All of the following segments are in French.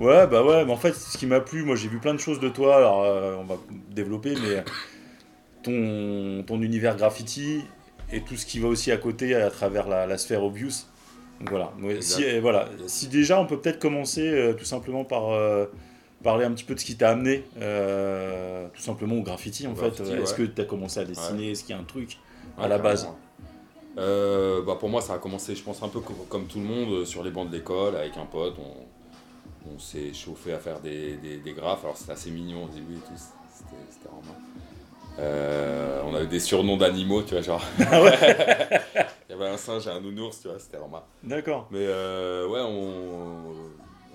Ouais, bah ouais, mais en fait, ce qui m'a plu, moi j'ai vu plein de choses de toi, alors euh, on va développer, mais ton, ton univers graffiti et tout ce qui va aussi à côté à travers la, la sphère obvious. Donc voilà, si, euh, voilà. si déjà on peut peut-être commencer euh, tout simplement par euh, parler un petit peu de ce qui t'a amené tout simplement au graffiti en Au fait. graffiti, Est-ce ouais. que tu as commencé à dessiner? Est-ce qu'il y a un truc à la base? bah pour moi, ça a commencé, je pense, un peu co- comme tout le monde, sur les bancs de l'école, avec un pote. On, on s'est chauffé à faire des, des, des graphes. Alors, c'était assez mignon au début et tout. C'était vraiment. Euh, on avait des surnoms d'animaux, tu vois, genre. Ah ouais Il y avait un singe et un nounours, tu vois, c'était vraiment. D'accord. Mais euh, ouais, on,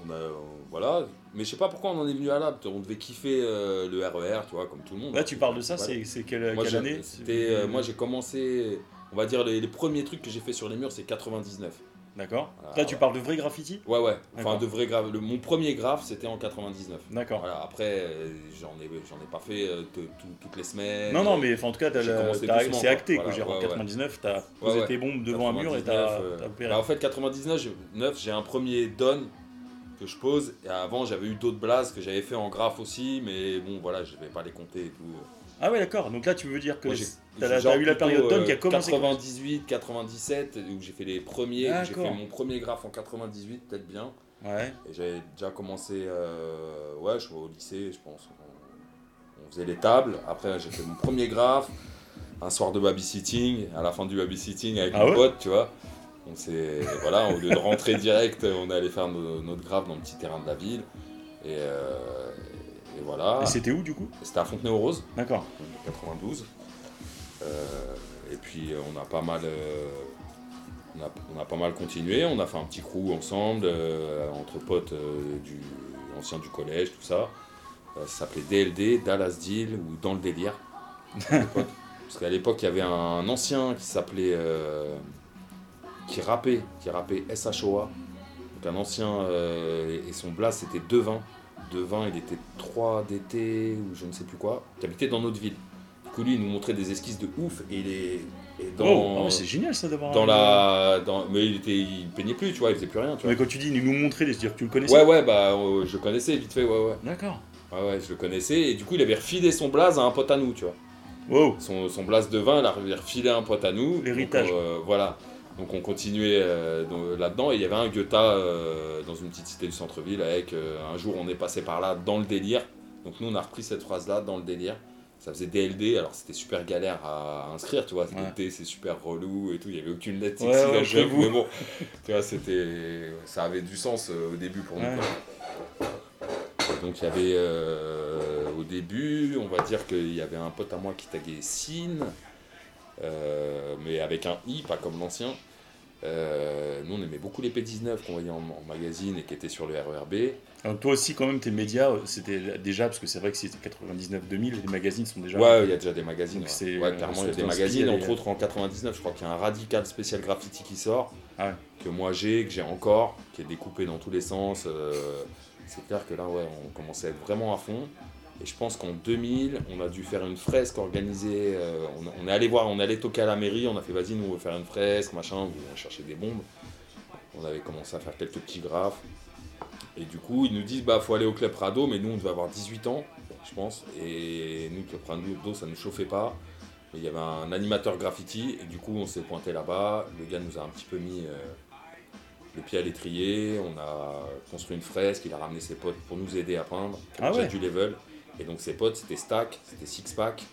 on a. on- voilà. Mais je sais pas pourquoi on en est venu à là. On devait kiffer euh, le RER, tu vois, comme tout le monde. Là tu parles de ça, c'est quelle, Moi, quelle j'ai- année? euh, moi j'ai commencé, on va dire, les, les premiers trucs que j'ai fait sur les murs, c'est 99. D'accord. Là tu ouais. parles de vrai graffiti? Ouais, ouais. Enfin, de vrais graphes. Le- Mon premier graphe, c'était en 99. D'accord. Voilà, après, euh, j'en ai, j'en ai pas fait euh, te- tout- toutes les semaines. Non, non, mais en tout cas, c'est acté. Voilà, J'ai- en ouais, ouais. 99, t'as posé tes bombes devant un mur et t'as 99, t'as euh, opéré. bah, en fait, 99, j'ai- un premier don que je pose. Et avant, j'avais eu d'autres blazes que j'avais fait en graphe aussi, mais bon, voilà, je vais pas les compter et tout. Ah ouais, d'accord. Donc là, tu veux dire que t'as eu la période Don euh, qui a commencé. 98, 97, où j'ai fait les premiers, j'ai fait mon premier graphe en 98, peut-être bien. Ouais. Et j'avais déjà commencé, euh, ouais, je suis au lycée, je pense. On, on faisait les tables. Après, j'ai fait mon premier graphe, un soir de babysitting. À la fin du babysitting avec Ah mon ouais pote, tu vois. On s'est, voilà, au lieu de rentrer direct, on est allé faire notre graphe dans le petit terrain de la ville. Et, euh, et voilà. Et c'était où du coup? C'était à Fontenay-aux-Roses. D'accord. 92. Euh, et puis euh, on a pas mal, euh, on, a, on a pas mal continué. On a fait un petit crew ensemble euh, entre potes euh, du anciens du collège, tout ça. Euh, ça s'appelait DLD, Dallas Deal ou Dans le délire. Parce qu'à l'époque il y avait un ancien qui s'appelait, qui rappait, qui rappait SHOA. Donc un ancien et son blast c'était Devin. Devin il était 3 d'été ou je ne sais plus quoi, qui habitait dans notre ville. Du coup, lui, il nous montrait des esquisses de ouf et il est et dans, Oh, ah c'est génial ça d'avoir. dans un- la. Dans, mais il, était, il peignait plus, tu vois, il faisait plus rien, tu vois. Mais quand tu dis il nous montrer, c'est-à-dire que tu le connaissais Ouais, ouais, bah, euh, je le connaissais vite fait, ouais, ouais. D'accord. Ouais, ouais, je le connaissais. Et du coup, il avait refilé son blaze à un pote à nous, tu vois. Wow. Son, son blaze de vin, il avait refilé à un pote à nous. L'héritage. Euh, voilà. Donc, on continuait euh, dans- là-dedans. Et il y avait un Goethe euh, dans une petite cité du centre-ville avec euh, un jour, on est passé par là dans le délire. Donc, nous, on a repris cette phrase-là dans le délire. Ça faisait DLD, alors c'était super galère à inscrire, tu vois. Ouais. C'est super relou et tout. Il n'y avait aucune lettre ouais, dans le. Mais bon, tu vois, c'était. Ça avait du sens euh, au début pour nous. Ouais. Donc il y avait au début, on va dire qu'il y avait un pote à moi qui taguait Sin, euh, mais avec un i, pas comme l'ancien. Euh, nous on aimait beaucoup les P19 qu'on voyait en, en magazine et qui étaient sur le RERB. Alors, toi aussi, quand même, tes médias, c'était déjà, parce que c'est vrai que c'est 99-2000, les magazines sont déjà. Ouais, il y a déjà des magazines. Donc ouais. euh, clairement, il y a des magazines. et- Entre autres, en 99, je crois qu'il y a un Radical spécial graffiti qui sort. Ah ouais. Que moi j'ai, que j'ai encore, qui est découpé dans tous les sens. euh, c'est clair que là, ouais, on commençait à être vraiment à fond. Et je pense qu'en 2000, on a dû faire une fresque organisée. euh, on, on est allé voir, on est allé toquer à la mairie. On a fait, vas-y, nous, on veut faire une fresque, machin. On va chercher des bombes. On avait commencé à faire quelques petits graphes. Et du coup, ils nous disent, bah, faut aller au club Prado, mais nous, on devait avoir 18 ans, je pense. Et nous, le club Prado, ça ne nous chauffait pas. Mais il y avait un animateur graffiti, et du coup, on s'est pointé là-bas. Le gars nous a un petit peu mis euh, le pied à l'étrier. On a construit une fresque, il a ramené ses potes pour nous aider à peindre. Ah ouais. du level. Et donc, ses potes, c'était Stack, c'était Six Pack,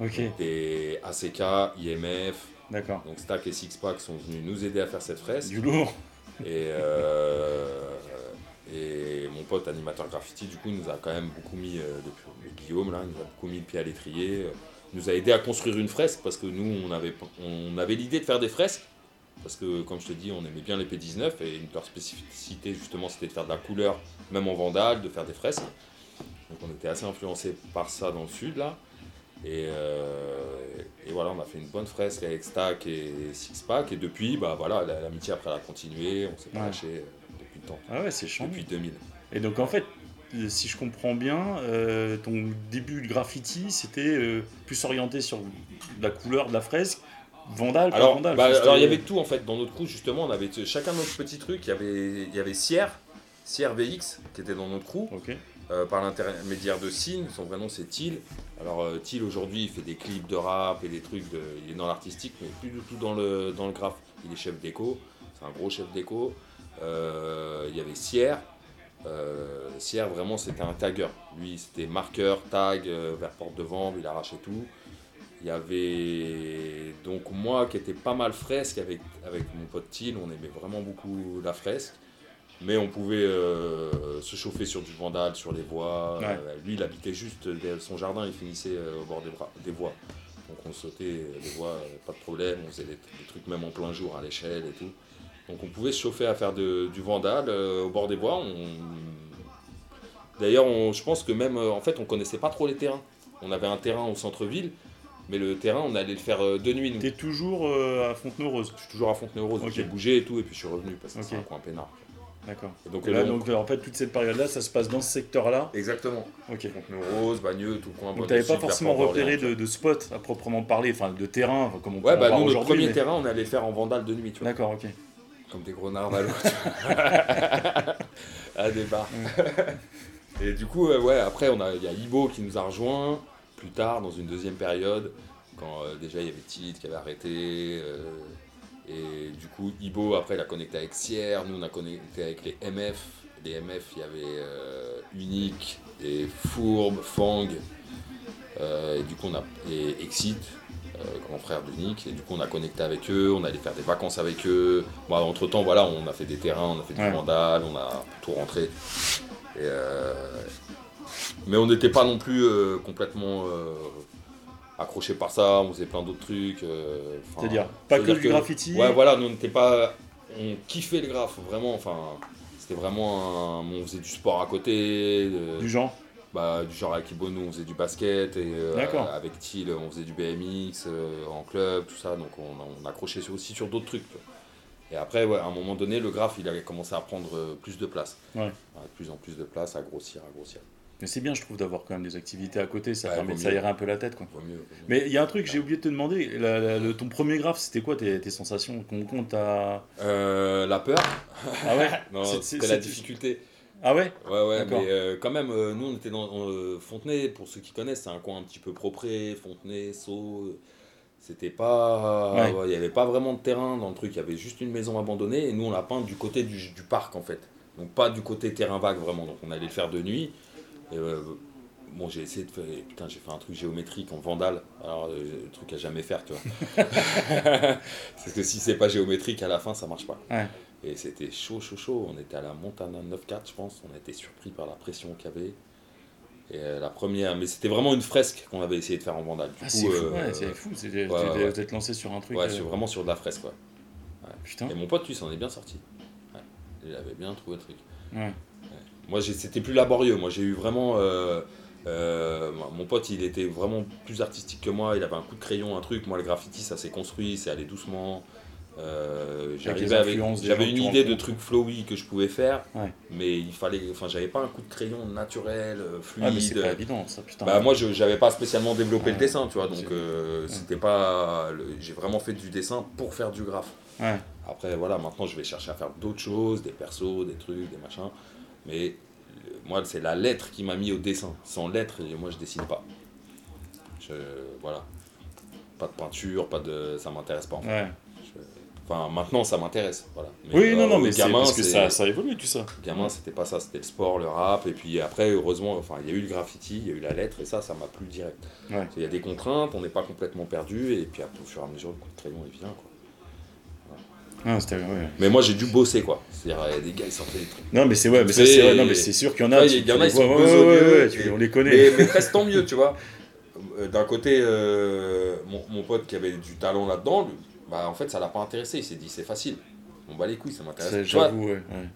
Ok, c'était ACK, IMF. d'accord. Donc, Stack et Six Pack sont venus nous aider à faire cette fresque. Du lourd. Et, euh, et mon pote animateur graffiti, du coup, il nous a quand même beaucoup mis, euh, depuis, Guillaume, là, il nous a beaucoup mis le pied à l'étrier. euh, il nous a aidé à construire une fresque parce que nous, on avait, on avait l'idée de faire des fresques. Parce que, comme je te dis, on aimait bien les P19 et une de leurs spécificités, justement, c'était de faire de la couleur, même en vandale, de faire des fresques. Donc, on était assez influencé par ça dans le sud, là. Et, euh, et voilà, on a fait une bonne fresque avec Stack et Six Pack. Et depuis, bah voilà, la- l'amitié après elle a continué, on s'est pas Ouais. lâché euh, depuis le temps, Ah ouais, c'est chiant. depuis 2000. Et donc en fait, si je comprends bien, euh, ton début de graffiti, c'était euh, plus orienté sur la couleur de la fresque Vandal, pas Alors, Vandal, bah, alors, il y avait tout en fait dans notre crew justement. On avait chacun notre petit truc. Il y avait, il y avait Sierre, Sierre VX qui était dans notre crew. Euh, par l'intermédiaire de Sin. Son vrai nom c'est Thiel. Alors euh, Thiel aujourd'hui il fait des clips de rap et des trucs. De, il est dans l'artistique mais plus du tout dans le dans graphe. Il est chef d'éco. C'est un gros chef d'éco. Euh, il y avait Sierre. Euh, Sierre vraiment c'était un tagger. Lui c'était marqueur, tag vers porte de. Il arrachait tout. Il y avait donc moi qui était pas mal fresque avec, avec mon pote Thiel, on aimait vraiment beaucoup la fresque. Mais on pouvait euh, se chauffer sur du vandal, sur les voies. Ouais. Euh, lui, il habitait juste son jardin, il finissait euh, au bord des, bras- des voies. Donc on sautait les voies, pas de problème, on faisait des, des trucs même en plein jour à l'échelle et tout. Donc on pouvait se chauffer à faire de- du vandal euh, au bord des voies. On... D'ailleurs, je pense que même, en fait, on connaissait pas trop les terrains. On avait un terrain au centre-ville, mais le terrain, on allait le faire de nuit. Nous. T'es toujours à Fontenay-Rose. Je suis toujours à Fontenay-aux-Roses. Ok. J'ai bougé et tout, et puis je suis revenu parce que c'est un coin peinard. D'accord. Donc, là, euh, donc, en fait, toute cette période-là, ça se passe dans ce secteur-là. Exactement. Ok. Fontenay-aux-Roses, Bagneux, tout le coin. Donc, t'avais du pas forcément repéré de, de spot à proprement parler, enfin de terrain, comme on peut Ouais, bah nous, notre premier mais- terrain, on allait faire en vandal de nuit, tu vois. D'accord, ok. Comme des gros narvalos. à des bars. Et du coup, euh, ouais, après, on a- il y a Ibo qui nous a rejoint plus tard, dans une deuxième période, quand euh, déjà il y avait Tite qui avait arrêté. euh, et du coup, Ibo, après, il a connecté avec Sierre. Nous, on a connecté avec les MF. Les MF, il y avait euh, Unique, et Fourbe, Fang. euh, et du coup, on a. Et Exit. euh, grand frère d'Unique, et du coup on a connecté avec eux, on allait faire des vacances avec eux. Bon, entre temps, voilà, on a fait des terrains, on a fait du Ouais. vandal, on a tout rentré. Et, Mais on n'était pas non plus complètement accroché par ça, on faisait plein d'autres trucs. euh, C'est-à-dire, pas que du graffiti. Ouais, voilà, nous on n'était pas. On kiffait le graphe, vraiment, enfin. C'était vraiment un. On faisait du sport à côté. de- Du genre. bah, du genre avec Ibo, nous on faisait du basket, et euh, avec Thiel on faisait du BMX euh, en club, tout ça, donc on, on accrochait aussi sur d'autres trucs. Et après, ouais, à un moment donné, le graphe il avait commencé à prendre plus de place. Ouais. de plus en plus de place, à grossir, à grossir. Mais c'est bien, je trouve, d'avoir quand même des activités à côté, ça permet de s'aérer un peu la tête, quoi. Vaut mieux, vaut mieux. Mais il y a un truc, j'ai oublié de te demander, la- la- le- ton premier graphe, c'était quoi tes, tes sensations Qu'on compte à... Euh, la peur Ah ouais c'était la difficulté. Ah ouais Ouais, ouais, mais euh, quand même, euh, nous on était dans Fontenay, pour ceux qui connaissent, c'est un coin un petit peu propré, Fontenay, Sceaux. C'était pas. Ouais. ouais, Il n'y avait pas vraiment de terrain dans le truc, il y avait juste une maison abandonnée et nous on l'a peint du côté du, du parc en fait. Donc pas du côté terrain vague vraiment, donc on allait le faire de nuit. Et, euh, bon, j'ai essayé de faire. Putain, j'ai fait un truc géométrique en vandale, alors euh, le truc à jamais faire, tu vois. Parce que si c'est pas géométrique à la fin, ça marche pas. Ouais. Et c'était chaud, chaud, chaud. On était à la Montana 9-4, je pense. On a été surpris par la pression qu'il y avait. Et euh, la première, mais c'était vraiment une fresque qu'on avait essayé de faire en vandale. Du Ah, coup, c'est fou, ouais, c'est fou. ouais, tu- ouais. Vous êtes lancé sur un truc. ouais, vraiment sur de la fresque, quoi. Putain. Et mon pote, lui, s'en est bien sorti. Ouais. Il avait bien trouvé le truc. Ouais. Moi, c'était plus laborieux. Moi, j'ai eu vraiment. euh, euh, mon pote, il était vraiment plus artistique que moi. Il avait un coup de crayon, un truc. Moi, le graffiti, ça s'est construit, c'est allé doucement. Euh, J'avais une idée de trucs flowy que je pouvais faire, Ouais. mais il fallait. Enfin, j'avais pas un coup de crayon naturel, euh, Ah, mais c'est fluide. pas évident, ça, putain. Bah moi je j'avais pas spécialement développé Ouais. le dessin, tu vois, donc euh, c'était pas j'ai vraiment fait du dessin pour faire du graphe. Après voilà, maintenant je vais chercher à faire d'autres choses, des persos, des trucs, des machins, mais euh, moi c'est la lettre qui m'a mis au dessin. Sans lettre, moi je dessine pas. Je, voilà. Pas de peinture, pas de ça m'intéresse pas. en fait. Ouais. Je- Enfin maintenant ça m'intéresse, voilà. Mais, Oui, euh, non, non, au mais c'est gamin, parce que ça, ça évolue, tout ça. Gamin, c'était pas ça, c'était le sport, le rap, et puis après, heureusement, enfin, il y a eu le graffiti, il y a eu la lettre, et ça, ça m'a plu direct. Ouais. Il y a des contraintes, on n'est pas complètement perdu, et puis au fur et à mesure, le coup de crayon, il vient, quoi. Ah, ouais. Mais moi, j'ai dû bosser, quoi. C'est-à-dire, il y a des gars, ils sortaient des trucs. Non, mais c'est ouais, mais ça, C'est- ouais, non, mais c'est sûr qu'il y en a. Il y en a, ils sont ouais, tu- on les connaît. Mais, mais presque tant mieux, tu vois. Euh, D'un côté, euh, mon, mon pote qui avait du talent là-dedans, bah, en fait, ça l'a pas intéressé. Il s'est dit, c'est facile. On bat les couilles, ça Ça, m'intéresse. Tu vois.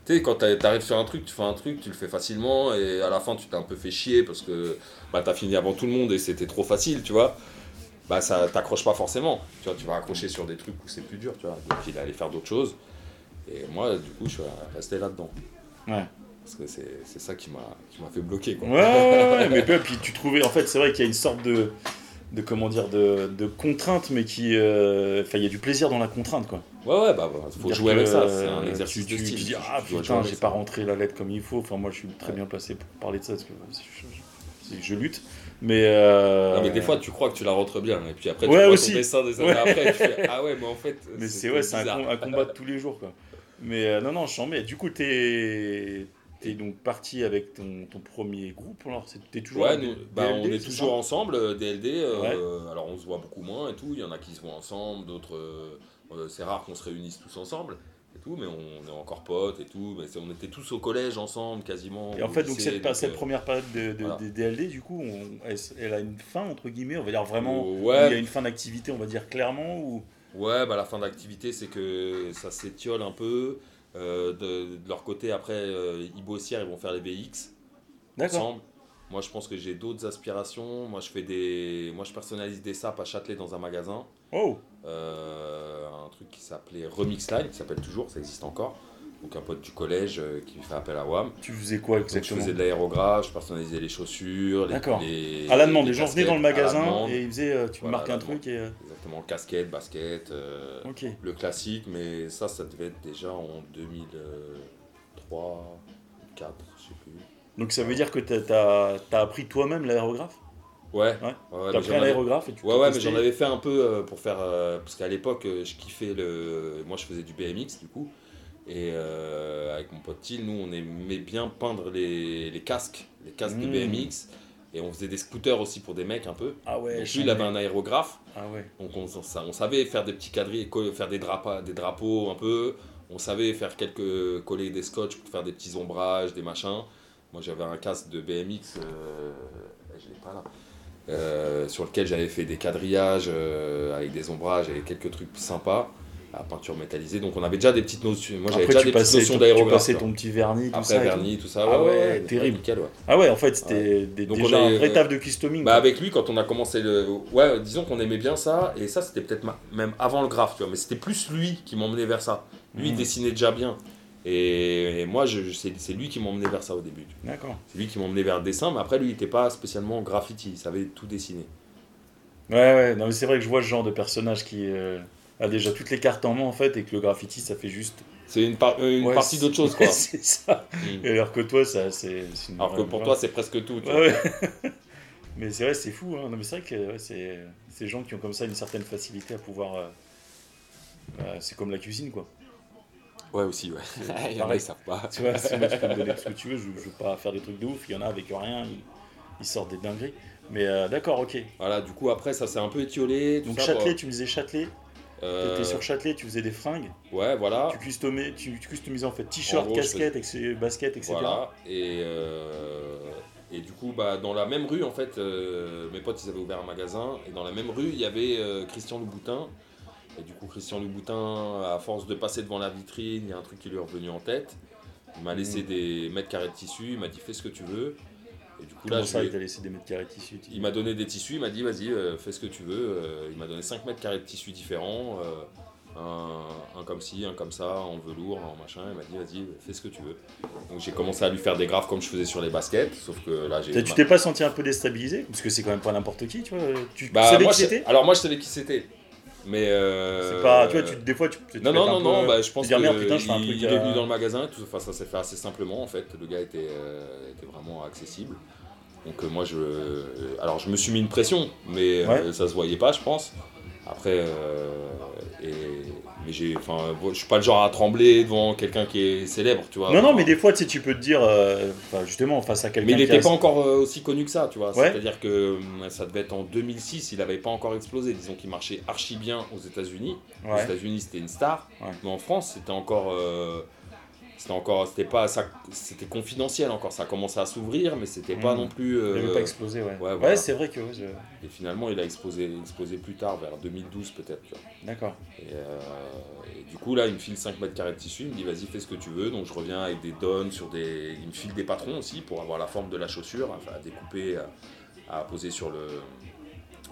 Tu sais, quand t'a- t'arrives sur un truc, tu fais un truc, tu le fais facilement, et à la fin, tu t'es un peu fait chier parce que bah, t'as fini avant tout le monde et c'était trop facile, tu vois. Bah, ça t'accroche pas forcément. Tu vois, tu vas accrocher sur des trucs où c'est plus dur, tu vois. Donc, il allait faire d'autres choses. Et moi, du coup, je suis resté là-dedans. Ouais. Parce que c'est ça qui m'a fait bloquer, quoi. Ouais, mais puis, tu trouvais, en fait, c'est vrai qu'il y a une sorte de, de comment dire de, de contrainte mais qui euh, enfin il y a du plaisir dans la contrainte quoi Ouais, ouais, bah, bah faut Dire jouer que, avec ça, c'est euh, un exercice tu, de tu- style. tu dis ah tu putain j'ai pas rentré la lettre comme il faut enfin moi je suis très Ouais. bien placé pour parler de ça parce que je, je- je- je lutte mais euh, Non, mais des fois, tu crois que tu la rentres bien, et puis après, tu Ouais, vois aussi. ton dessin des années Ouais. après, tu fais Ah ouais, mais en fait. mais c'est ouais un, com- un combat de tous les jours quoi mais euh, non non je mets du coup t'es t'es donc parti avec ton, ton premier groupe alors t'es toujours Ouais, nous, bah, DLD, on est c'est toujours ensemble, euh, DLD. euh, Ouais. alors on se voit beaucoup moins et tout. Il y en a qui se voient ensemble, d'autres. euh, euh, c'est rare qu'on se réunisse tous ensemble tout, mais on est encore potes et tout. Mais on était tous au collège ensemble quasiment. Et en fait, donc cette, donc, cette euh, première période de, de- voilà. des DLD, du coup, on- elle, elle a une fin, entre guillemets, on va dire vraiment, euh, il y a une fin d'activité, on va dire clairement, ou... ouais, bah la fin d'activité, c'est que ça s'étiole un peu. Euh, de, de leur côté, après, euh, Sierre, ils vont faire les BX. Ensemble. Moi, je pense que j'ai d'autres aspirations. Moi, je fais des, moi, je personnalise des sapes à Châtelet dans un magasin. Oh un truc qui s'appelait Remix Line, qui s'appelle toujours, ça existe encore. Donc un pote du collège euh, qui fait appel à WAM. Tu faisais quoi Donc, je exactement faisais de l'aérographe, je personnalisais les chaussures, les, D'accord. les- À la demande, les les gens venaient dans le magasin et ils faisaient, euh, tu Voilà, marques un truc et... euh, Exactement, casquette, basket, euh, le classique, mais ça, ça devait être déjà en 2003, 2004, je sais plus. Donc ça veut dire que t'as as, appris toi-même l'aérographe? Ouais, Ouais. ouais, T'as j'en un aérographe et tu Ouais, ouais, mais j'en avais fait un peu euh, pour faire. euh, parce qu'à l'époque, euh, je kiffais le. Moi, je faisais du BMX, du coup. Et euh, avec mon pote Thiel, nous, on aimait bien peindre les, les casques, les casques Mmh. de BMX. Et on faisait des scooters aussi pour des mecs un peu. Ah ouais, Donc lui, il avait un aérographe. Ah ouais. Donc on, ça- on savait faire des petits quadrilles, faire des, drapas, des drapeaux un peu. On savait faire quelques coller des scotch pour faire des petits ombrages, des machins. Moi j'avais un casque de BMX, je l'ai pas là, euh, sur lequel j'avais fait des quadrillages euh, avec des ombrages et quelques trucs sympas à peinture métallisée. Donc on avait déjà des petites notions. Moi j'avais déjà des petites notions ton, tu d'aérographe. passais ton petit vernis, tout Après ça. vernis, tout ça. Ah ouais, ouais, ouais, terrible. nickel, ouais. Ah ouais, en fait, c'était Donc déjà on un est- vrai taf de customing. Bah avec lui quand on a commencé le ouais disons qu'on aimait bien ça et ça c'était peut-être ma- même avant le graphe tu vois mais c'était plus lui qui m'emmenait vers ça lui il Mhm. dessinait déjà bien et, et moi c'est lui qui m'emmenait vers ça au début D'accord. c'est lui qui m'emmenait vers le dessin mais après lui il était pas spécialement graffiti il savait tout dessiner Ouais, ouais, non, mais c'est vrai que je vois ce genre de personnage qui euh, a déjà toutes les cartes en main en fait et que le graffiti ça fait juste c'est une, par- une Ouais, partie d'autre chose quoi c'est ça. Mhm. Et alors que toi, ça, c'est. alors que pour toi c'est presque tout tu vois. Ouais, ouais. Mais c'est vrai, c'est fou. Hein. Non, mais c'est vrai que c'est ces gens qui ont comme ça une certaine facilité à pouvoir. euh, euh, c'est comme la cuisine, quoi. Ouais aussi ouais il y en a pareil. ils savent pas Tu vois, si moi, tu peux me donner tout ce que tu veux, je, je veux pas faire des trucs de ouf. Il y en a avec rien, ils, ils sortent des dingueries. Mais euh, d'accord, ok. voilà du coup après ça s'est un peu étiolé tout Donc ça, Châtelet, quoi. tu me disais Châtelet. Euh, T'étais sur Châtelet, tu faisais des fringues. ouais voilà Tu customais, tu, tu customisais en fait t-shirt, casquette, etc., basket, etc. Voilà, et, euh, et du coup, bah, dans la même rue, en fait, euh, mes potes, ils avaient ouvert un magasin, et dans la même rue, il y avait Christian Louboutin. Et du coup, Christian Louboutin, à force de passer devant la vitrine, il y a un truc qui lui est revenu en tête. Il m'a laissé Mhm. des mètres carrés de tissu, il m'a dit fais ce que tu veux. Et du coup, Comment là, ça, il t'a laissé des mètres carrés de tissu il m'a donné des tissus, il m'a dit vas-y, euh, fais ce que tu veux. Euh, il m'a donné 5 mètres carrés de tissus différents, euh, un, un comme ci, un comme ça, en velours, en machin. Il m'a dit vas-y, fais ce que tu veux. Donc j'ai commencé à lui faire des graphes comme je faisais sur les baskets, sauf que là j'ai. Tu t'es pas senti un peu déstabilisé? Parce que c'est quand même pas n'importe qui, tu vois. Tu Bah, savais moi, qui c'était? Alors moi je savais qui c'était. Mais. euh, C'est pas. Tu vois, tu, des fois, tu. tu Non, non, non, non, bah, je pense dire, que merde, putain, je fais un il, truc il est venu dans le magasin, tout, enfin, ça s'est fait assez simplement en fait. Le gars était, euh, était vraiment accessible. Donc euh, moi je, euh, alors je me suis mis une pression, mais euh, Ouais. ça se voyait pas, je pense. Après, euh, et, mais j'ai, enfin, je suis pas le genre à trembler devant quelqu'un qui est célèbre, tu vois. Non, non, mais des fois, tu sais, tu peux te dire, euh, justement, face à quelqu'un mais il n'était a- pas encore euh, aussi connu que ça, tu vois. Ouais. C'est-à-dire que ça devait être en 2006, il n'avait pas encore explosé. Disons qu'il marchait archi bien aux États-Unis. Aux. États-Unis, c'était une star, Ouais. mais en France, c'était encore, c'était encore, c'était pas, ça, c'était confidentiel encore. Ça commençait à s'ouvrir, mais c'était pas Mhm. non plus. euh, Il avait pas explosé, ouais. ouais, Ouais, c'est vrai que. je- et finalement, il a explosé, explosé plus tard, vers 2012 peut-être. D'accord. Et, euh, et du coup, là, il me file 5 mètres carrés de tissu, il me dit vas-y, fais ce que tu veux. Donc je reviens avec des donnes sur des. Il me file des patrons aussi pour avoir la forme de la chaussure, enfin, à découper, à, à poser sur le,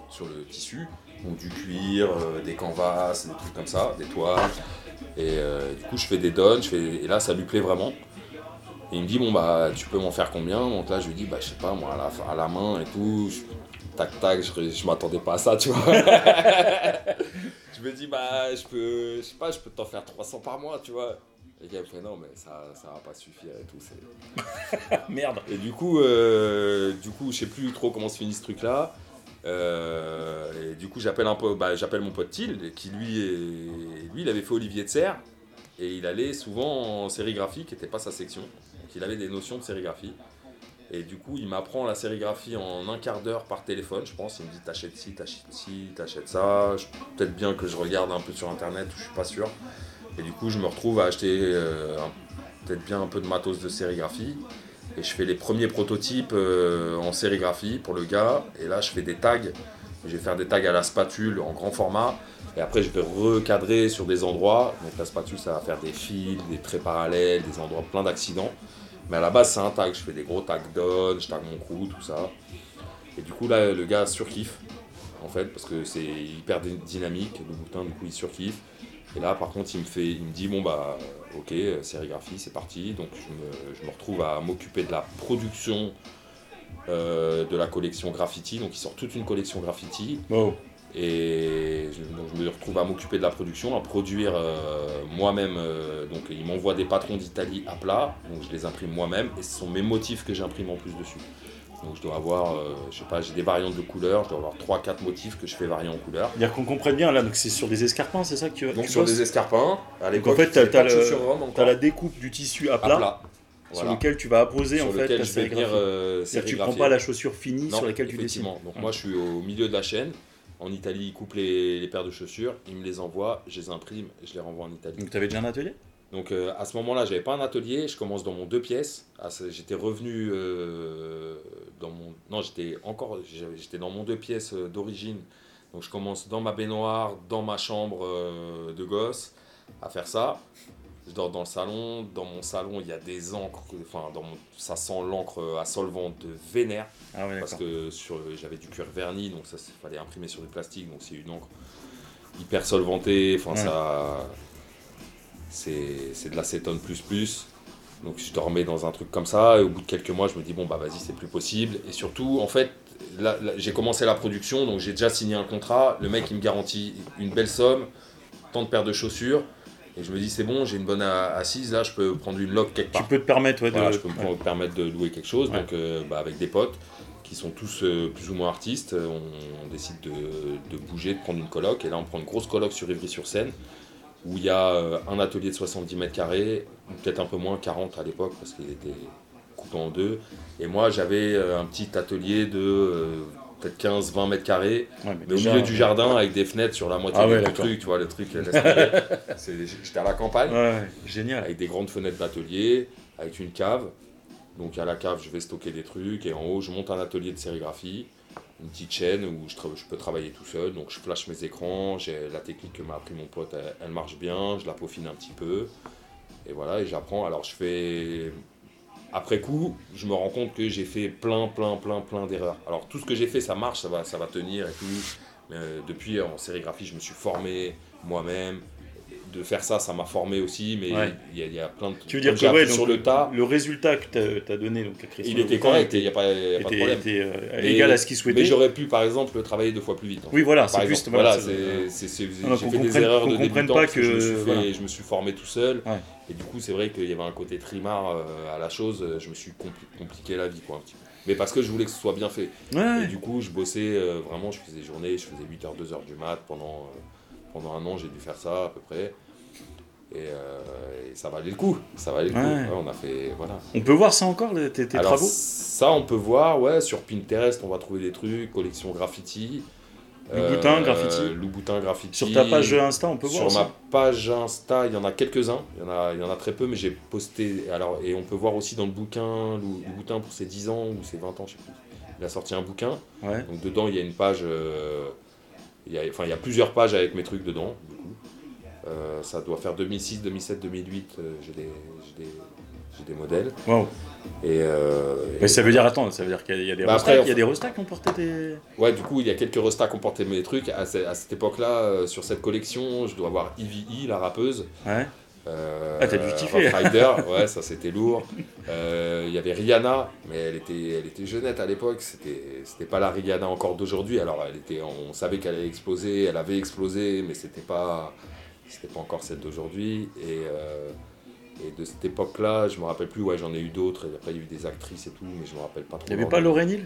sur le tissu. Donc du cuir, euh, des canvas, des trucs comme ça, des toiles. Et euh, du coup, je fais des donnes, je fais, et là, ça lui plaît vraiment. Et il me dit bon bah tu peux m'en faire combien? Donc là je lui dis bah je sais pas moi à la, à la main et tout, je- tac, tac, je, je m'attendais pas à ça, tu vois. je me dis, bah, je peux, je sais pas, je peux t'en faire 300 par mois, tu vois. Et gars me fait, non, mais ça, ça va pas suffire et tout. c'est- Merde. Et du coup, euh, du coup, je sais plus trop comment se finit ce truc-là. Euh, du coup, j'appelle un peu, bah, j'appelle mon pote Thiel, qui lui, est- lui, il avait fait Olivier de Serre, et il allait souvent en sérigraphie, qui n'était pas sa section. Donc, il avait des notions de sérigraphie. Et du coup, il m'apprend la sérigraphie en un quart d'heure par téléphone, je pense. Il me dit t'achètes ci, t'achètes ci, t'achètes ça. Peut-être bien que je regarde un peu sur internet, je suis pas sûr. Et du coup, je me retrouve à acheter euh, peut-être bien un peu de matos de sérigraphie. Et je fais les premiers prototypes euh, en sérigraphie pour le gars. Et là, je fais des tags. Je vais faire des tags à la spatule en grand format. Et après, je vais recadrer sur des endroits. Donc la spatule, ça va faire des fils, des traits parallèles, des endroits plein d'accidents. Mais à la base, c'est un tag. Je fais des gros tags down, je tag mon crew, tout ça. Et du coup, là, le gars surkiffe, en fait, parce que c'est hyper dy- dynamique. Le boutin, du coup, il surkiffe. Et là, par contre, il me, fait, il me dit Bon, bah, ok, euh, sérigraphie, c'est parti. Donc, je me retrouve à m'occuper de la production euh, de la collection graffiti. Donc, il sort toute une collection graffiti. Wow. Et je, donc, je me retrouve à m'occuper de la production, à produire euh, moi-même. euh, donc il m'envoie des patrons d'Italie à plat, donc je les imprime moi-même, et ce sont mes motifs que j'imprime en plus dessus. Donc je dois avoir, euh, je sais pas, j'ai des variantes de couleurs, je dois avoir 3-4 motifs que je fais varier en couleurs. Dire qu'on comprenne bien, là, donc c'est sur des escarpins, c'est ça que tu Donc tu sur des escarpins, à l'époque, en fait, encore, T'as la découpe du tissu à à plat, sur lequel tu vas apposer Sur en fait ta sérigraphie. euh, C'est-à-dire que tu prends pas la chaussure finie Non, sur laquelle tu dessines. Donc moi je suis au milieu de la chaîne. En Italie, ils coupent les, les paires de chaussures, ils me les envoient, je les imprime et je les renvoie en Italie. Donc tu avais déjà un atelier? Donc euh, à ce moment-là, j'avais pas un atelier, je commence dans mon deux pièces. Ah, j'étais revenu euh, dans mon non, j'étais encore j'étais dans mon deux pièces euh, d'origine. Donc je commence dans ma baignoire, dans ma chambre de gosse à faire ça. Je dors dans le salon, dans mon salon, il y a des encres, enfin dans mon, ça sent l'encre à solvant de vénère. Ah ouais, parce que sur j'avais du cuir verni donc ça il fallait imprimer sur du plastique donc c'est une encre hyper solvantée enfin Ouais. ça c'est c'est de l'acétone plus plus. Donc je dormais dans un truc comme ça et au bout de quelques mois je me dis bon bah vas-y c'est plus possible. Et surtout en fait là, là, j'ai commencé la production donc j'ai déjà signé un contrat. Le mec il me garantit une belle somme tant de paires de chaussures et je me dis c'est bon j'ai une bonne assise là je peux prendre une loque quelque part Tu peux te permettre ouais, de. voilà, je peux me ouais. permettre de louer quelque chose. Ouais. Donc, euh, bah, avec des potes qui sont tous euh, plus ou moins artistes, euh, on, on décide de, de bouger, de prendre une coloc. Et là, on prend une grosse coloc sur Ivry-sur-Seine où il y a euh, un atelier de 70 mètres carrés, peut-être un peu moins, 40 à l'époque, parce qu'il était coupé en deux. Et moi, j'avais un petit atelier de euh, peut-être 15-20 mètres carrés, Ouais, mais mais au milieu du jardin avec des fenêtres sur la moitié Ah du truc, tu vois, le truc. C'est- J'étais à la campagne Ouais, génial. avec des grandes fenêtres d'atelier, avec une cave. Donc à la cave, je vais stocker des trucs et en haut, je monte un atelier de sérigraphie, une petite chaîne où je peux travailler tout seul. Donc je flash mes écrans, j'ai la technique que m'a appris mon pote, elle, elle marche bien, je la peaufine un petit peu. Et voilà, et j'apprends. Alors je fais. Après coup, je me rends compte que j'ai fait plein, plein, plein, plein d'erreurs. Alors tout ce que j'ai fait, ça marche, ça va, tenir et tout. Euh, depuis, en sérigraphie, je me suis formé moi-même. De faire ça, ça m'a formé aussi, mais il Ouais. y, a- il y a plein de Tu veux dire que ouais, appris donc, sur le tas, le résultat que tu as donné donc, à Christian il était correct, il n'y a pas, il y a pas de problème. était, euh, Mais- égal à ce qu'il Mais souhaitait. j'aurais pu, par exemple, travailler deux fois plus vite. en fait. Oui, voilà, c'est exemple, juste. voilà, j'ai fait des comprenne- erreurs de débutant pas parce que, je, me suis fait- voilà. je me suis formé tout seul. Ouais. Et du coup, c'est vrai qu'il y avait un côté trimard euh, à la chose. euh, Je me suis compli- compliqué la vie, quoi, un petit peu. Mais parce que je voulais que ce soit bien fait. Ouais, Et du coup, je bossais euh, vraiment, je faisais journée, je faisais 8h, 2h du mat pendant, euh, pendant un an, j'ai dû faire ça à peu près. Et, euh, et ça valait le coup, ça valait le coup. Ouais. On a fait, voilà. On peut voir ça encore, les- tes, tes Alors, travaux? ça, on peut voir, ouais, sur Pinterest, on va trouver des trucs, collection graffiti. Louboutin, graffiti. Louboutin, graffiti. Sur ta page Insta, on peut voir Sur ça ma page Insta, il y en a quelques-uns, il y en a, il y en a très peu, mais j'ai posté. Alors, et on peut voir aussi dans le bouquin, Lou- Louboutin pour ses 10 ans ou ses 20 ans, je sais plus. Il a sorti un bouquin, Ouais. donc dedans il y a une page, euh, il y a, enfin il y a plusieurs pages avec mes trucs dedans, du coup. Euh, ça doit faire 2006, 2007, 2008, euh, j'ai des, j'ai des, j'ai des modèles. Wow. Et, euh, Mais ça veut dire, attends, ça veut dire qu'il y a- des Bah après, il y a des qui ont porté tes. Ouais, du coup, il y a quelques restas qui ont porté mes trucs. À, à cette époque-là, euh, sur cette collection, je dois avoir Ivy E, la rappeuse. Ouais. Euh, Ah, t'as dû kiffer. Rough Rider, ouais, ça c'était lourd. Euh, Il y avait Rihanna, mais elle était, elle était jeunette à l'époque. C'était, c'était pas la Rihanna encore d'aujourd'hui. Alors, elle était, on savait qu'elle allait exploser, elle avait explosé, mais c'était pas, c'était pas encore celle d'aujourd'hui. Et, euh, et de cette époque-là, je me rappelle plus. Ouais, j'en ai eu d'autres. Et après, il y a eu des actrices et tout, mais je me rappelle pas trop. Il n'y avait pas. Lauren Hill?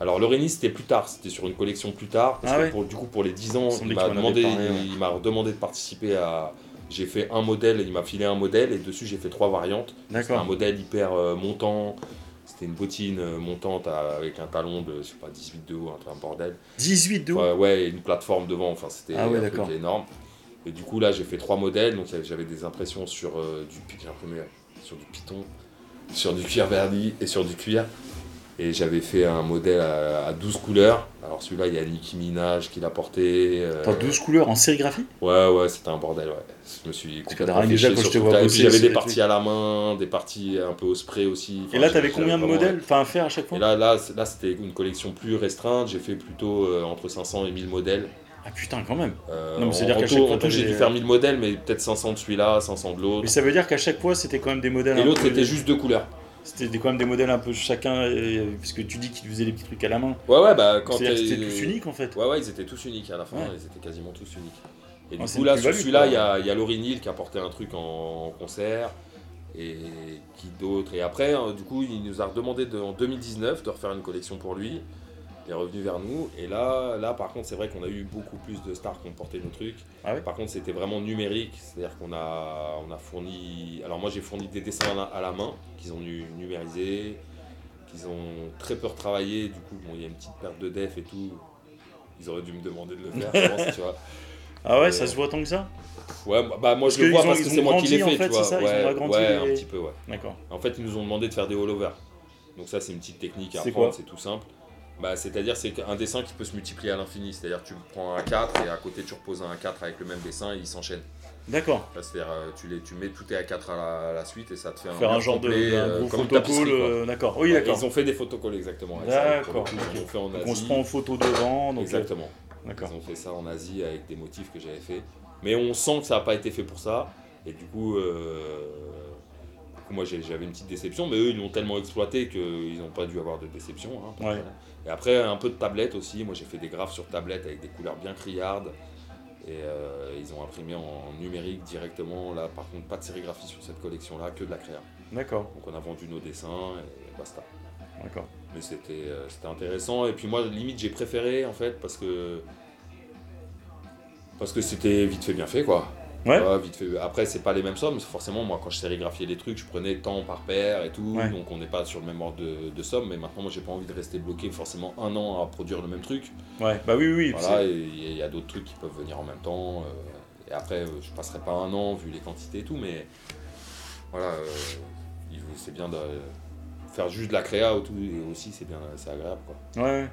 Alors Lorénie c'était plus tard, c'était sur une collection plus tard, parce Ah que ouais? pour, du coup pour les 10 ans, Il m'a demandé, avait parlé, ouais. il m'a demandé de participer à... J'ai fait un modèle, il m'a filé un modèle et dessus j'ai fait trois variantes. C'était un D'accord. modèle hyper euh, montant, c'était une bottine euh, montante à- avec un talon de, je sais pas, 18 de haut, un, un bordel. 18 de haut Ouais, ouais, et une plateforme devant, enfin c'était Ah ouais, un truc d'accord. énorme. Et du coup là j'ai fait trois modèles, donc j'avais des impressions sur euh, du j'ai imprimé sur du Python, sur du cuir verni et sur du cuir. Et j'avais fait un modèle à, à 12 couleurs. Alors celui-là, il y a Nicki Minaj qui l'a porté. euh, T'as 12 couleurs en sérigraphie? Ouais, ouais, c'était un bordel, ouais. Je me suis Parce que complètement rien, fait déjà, quand je te vois. Et puis j'avais des parties à la main, des parties un peu au spray aussi. Et là, t'avais combien de modèles Enfin, à faire à chaque fois? Et là, là, là c'était une collection plus restreinte. J'ai fait plutôt euh, entre 500 et 1000 modèles. Ah putain, quand même. Euh, Non, mais en- c'est-à-dire en qu'à tout- chaque fois, en tout, j'ai dû faire 1000 modèles, mais peut-être 500 de celui-là, 500 de l'autre. Mais ça veut dire qu'à chaque fois, c'était quand même des modèles. Et l'autre, c'était juste deux couleurs. C'était quand même des modèles un peu chacun. euh, Parce que tu dis qu'ils faisaient des petits trucs à la main. Ouais, ouais, bah quand c'était tous uniques en fait. Ouais, ouais, ils étaient tous uniques à la fin, Ouais. ils étaient quasiment tous uniques. Et du coup, là, sur celui-là, il y a, il y a Laurie Neal qui a porté un truc en, en concert. Et qui d'autre Et après, hein, du coup, il nous a redemandé de- en 2019 de refaire une collection pour lui. Il est revenu vers nous. Et là, là par contre, c'est vrai qu'on a eu beaucoup plus de stars qui ont porté nos trucs. Ah ouais? Par contre, c'était vraiment numérique. C'est-à-dire qu'on a, on a fourni. Alors, moi, j'ai fourni des dessins à la, à la main qu'ils ont nu- numérisés, qu'ils ont très peu retravaillé. Du coup, bon, il y a une petite perte de def et tout. Ils auraient dû me demander de le faire, je pense, tu vois. Ah ouais, ça se voit tant que ça? Ouais, bah moi Parce je le vois ont- parce que c'est moi qui l'ai fait, fait, tu vois. ça Ils ont ouais, ouais, les- un petit peu, ouais. D'accord. En fait, ils nous ont demandé de faire des all-over. Donc ça, c'est une petite technique à apprendre, c'est tout simple. Bah, c'est-à-dire, c'est un dessin qui peut se multiplier à l'infini. C'est-à-dire, tu prends un 4 et à côté, tu reposes un 4 avec le même dessin et il s'enchaîne. D'accord. C'est-à-dire, euh, tu, les, tu mets tout tes A4 à la, à la suite et ça te fait un Faire un genre de complet, un euh, comme photocall. euh, D'accord. Oui, Ouais, d'accord. Ils ont fait des photocalls exactement. D'accord, coup, Ils ok. ont fait en Donc Asie. on se prend en photo devant. Donc, euh, Exactement. D'accord. Ils ont fait ça en Asie avec des motifs que j'avais fait. Mais on sent que ça n'a pas été fait pour ça. Et du coup, euh, moi j'avais une petite déception. Mais eux, ils l'ont tellement exploité qu'ils n'ont pas dû avoir de déception. hein. Ouais. Et après, un peu de tablette aussi. Moi j'ai fait des graphes sur tablette avec des couleurs bien criardes. Et euh, ils ont imprimé en numérique directement. Là, par contre, pas de sérigraphie sur cette collection-là, que de la créa. D'accord. Donc on a vendu nos dessins et basta. D'accord. Mais c'était euh, intéressant. Et puis moi, limite, j'ai préféré en fait parce que parce que c'était vite fait, bien fait quoi. Ouais. Ouais, vite fait. Après, c'est pas les mêmes sommes. Forcément, moi, quand je sérigraphiais les trucs, je prenais temps par paire et tout. Ouais. Donc on n'est pas sur le même ordre de, de somme. Mais maintenant, moi, j'ai pas envie de rester bloqué forcément un an à produire le même truc. Ouais. Bah oui, oui. Voilà. Et il y a d'autres trucs qui peuvent venir en même temps. euh, et après, euh, je passerai pas un an vu les quantités et tout. Mais voilà, euh, c'est bien de faire juste de la créa ou tout, et aussi c'est bien c'est agréable quoi. Ouais. ouais.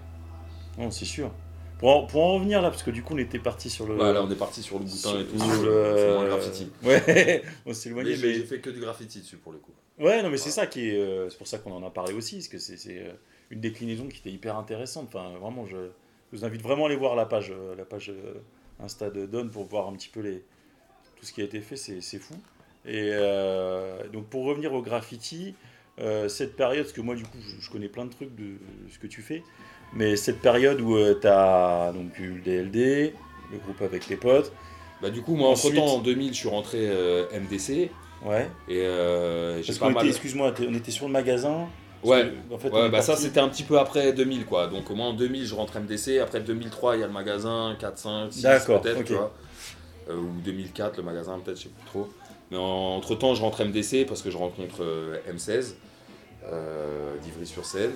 Non, c'est sûr. Pour en, pour en revenir là, parce que du coup, on était parti sur le. Voilà, on est parti sur le boutin et tout, sur le- le graffiti. Ouais. on s'est éloigné, Mais j'ai mais. j'ai fait que du graffiti dessus pour le coup. Ouais, non, mais c'est ça qui est. euh, c'est pour ça qu'on en a parlé aussi, parce que c'est c'est, euh, une déclinaison qui était hyper intéressante. Enfin, vraiment, je, je vous invite vraiment à aller voir la page, euh, la page Insta de Don pour voir un petit peu les, tout ce qui a été fait, c'est c'est fou. Et euh, donc, pour revenir au graffiti, euh, cette période, parce que moi, du coup, je, je connais plein de trucs de ce que tu fais, mais cette période où tu as donc, eu le DLD, le groupe avec tes potes, Bah du coup moi Ensuite- entre temps en 2000 je suis rentré euh, MDC ouais. et euh, j'ai pas mal. excuse-moi, on était sur le magasin. Ouais. que, en fait, Ouais, bah ça c'était un petit peu après 2000 quoi. Donc moi en 2000 je rentre MDC, après 2003 il y a le magasin, 4, 5, 6 D'accord, peut-être, ok. tu vois. Euh, ou 2004 le magasin peut-être, je sais plus trop. Mais entre temps je rentre MDC parce que je rencontre euh, M16 euh, d'Ivry-sur-Seine.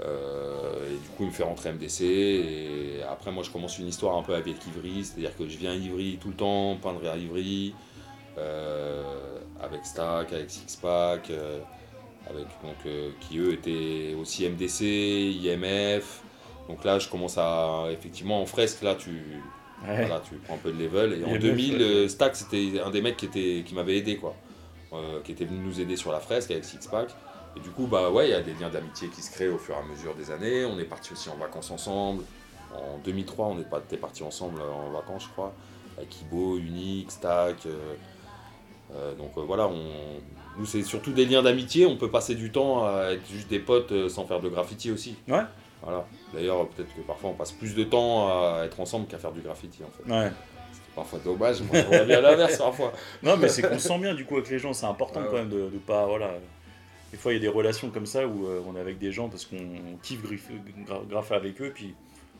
Euh, et du coup il me fait rentrer MDC et après moi je commence une histoire un peu avec Ivry, c'est-à-dire que je viens à Ivry tout le temps, peindre à Ivry, euh, avec Stack, avec Sixpack, euh, avec donc euh, qui eux étaient aussi MDC, IMF. Donc là je commence à effectivement en fresque là tu Ouais. voilà, tu prends un peu de level et en IMF, 2000 ouais. euh, Stack c'était un des mecs qui était qui m'avait aidé quoi. Euh, qui était venu nous aider sur la fresque avec Sixpack. Et du coup, bah ouais, il y a des liens d'amitié qui se créent au fur et à mesure des années. On est parti aussi en vacances ensemble. En 2003, on était partis ensemble en vacances, je crois, avec Ibo, Unique, Stack. euh, Euh, donc euh, voilà, on, nous c'est surtout des liens d'amitié, on peut passer du temps à être juste des potes euh, sans faire de graffiti aussi. Ouais. Voilà. D'ailleurs, peut-être que parfois on passe plus de temps à être ensemble qu'à faire du graffiti en fait. Ouais. C'est parfois dommage, moi j'aimerais bien l'inverse parfois. Non, mais c'est qu'on se sent bien du coup avec les gens, c'est important Ouais, quand même de, de pas. Voilà. Des fois, il y a des relations comme ça où euh, on est avec des gens parce qu'on kiffe graffer avec eux, puis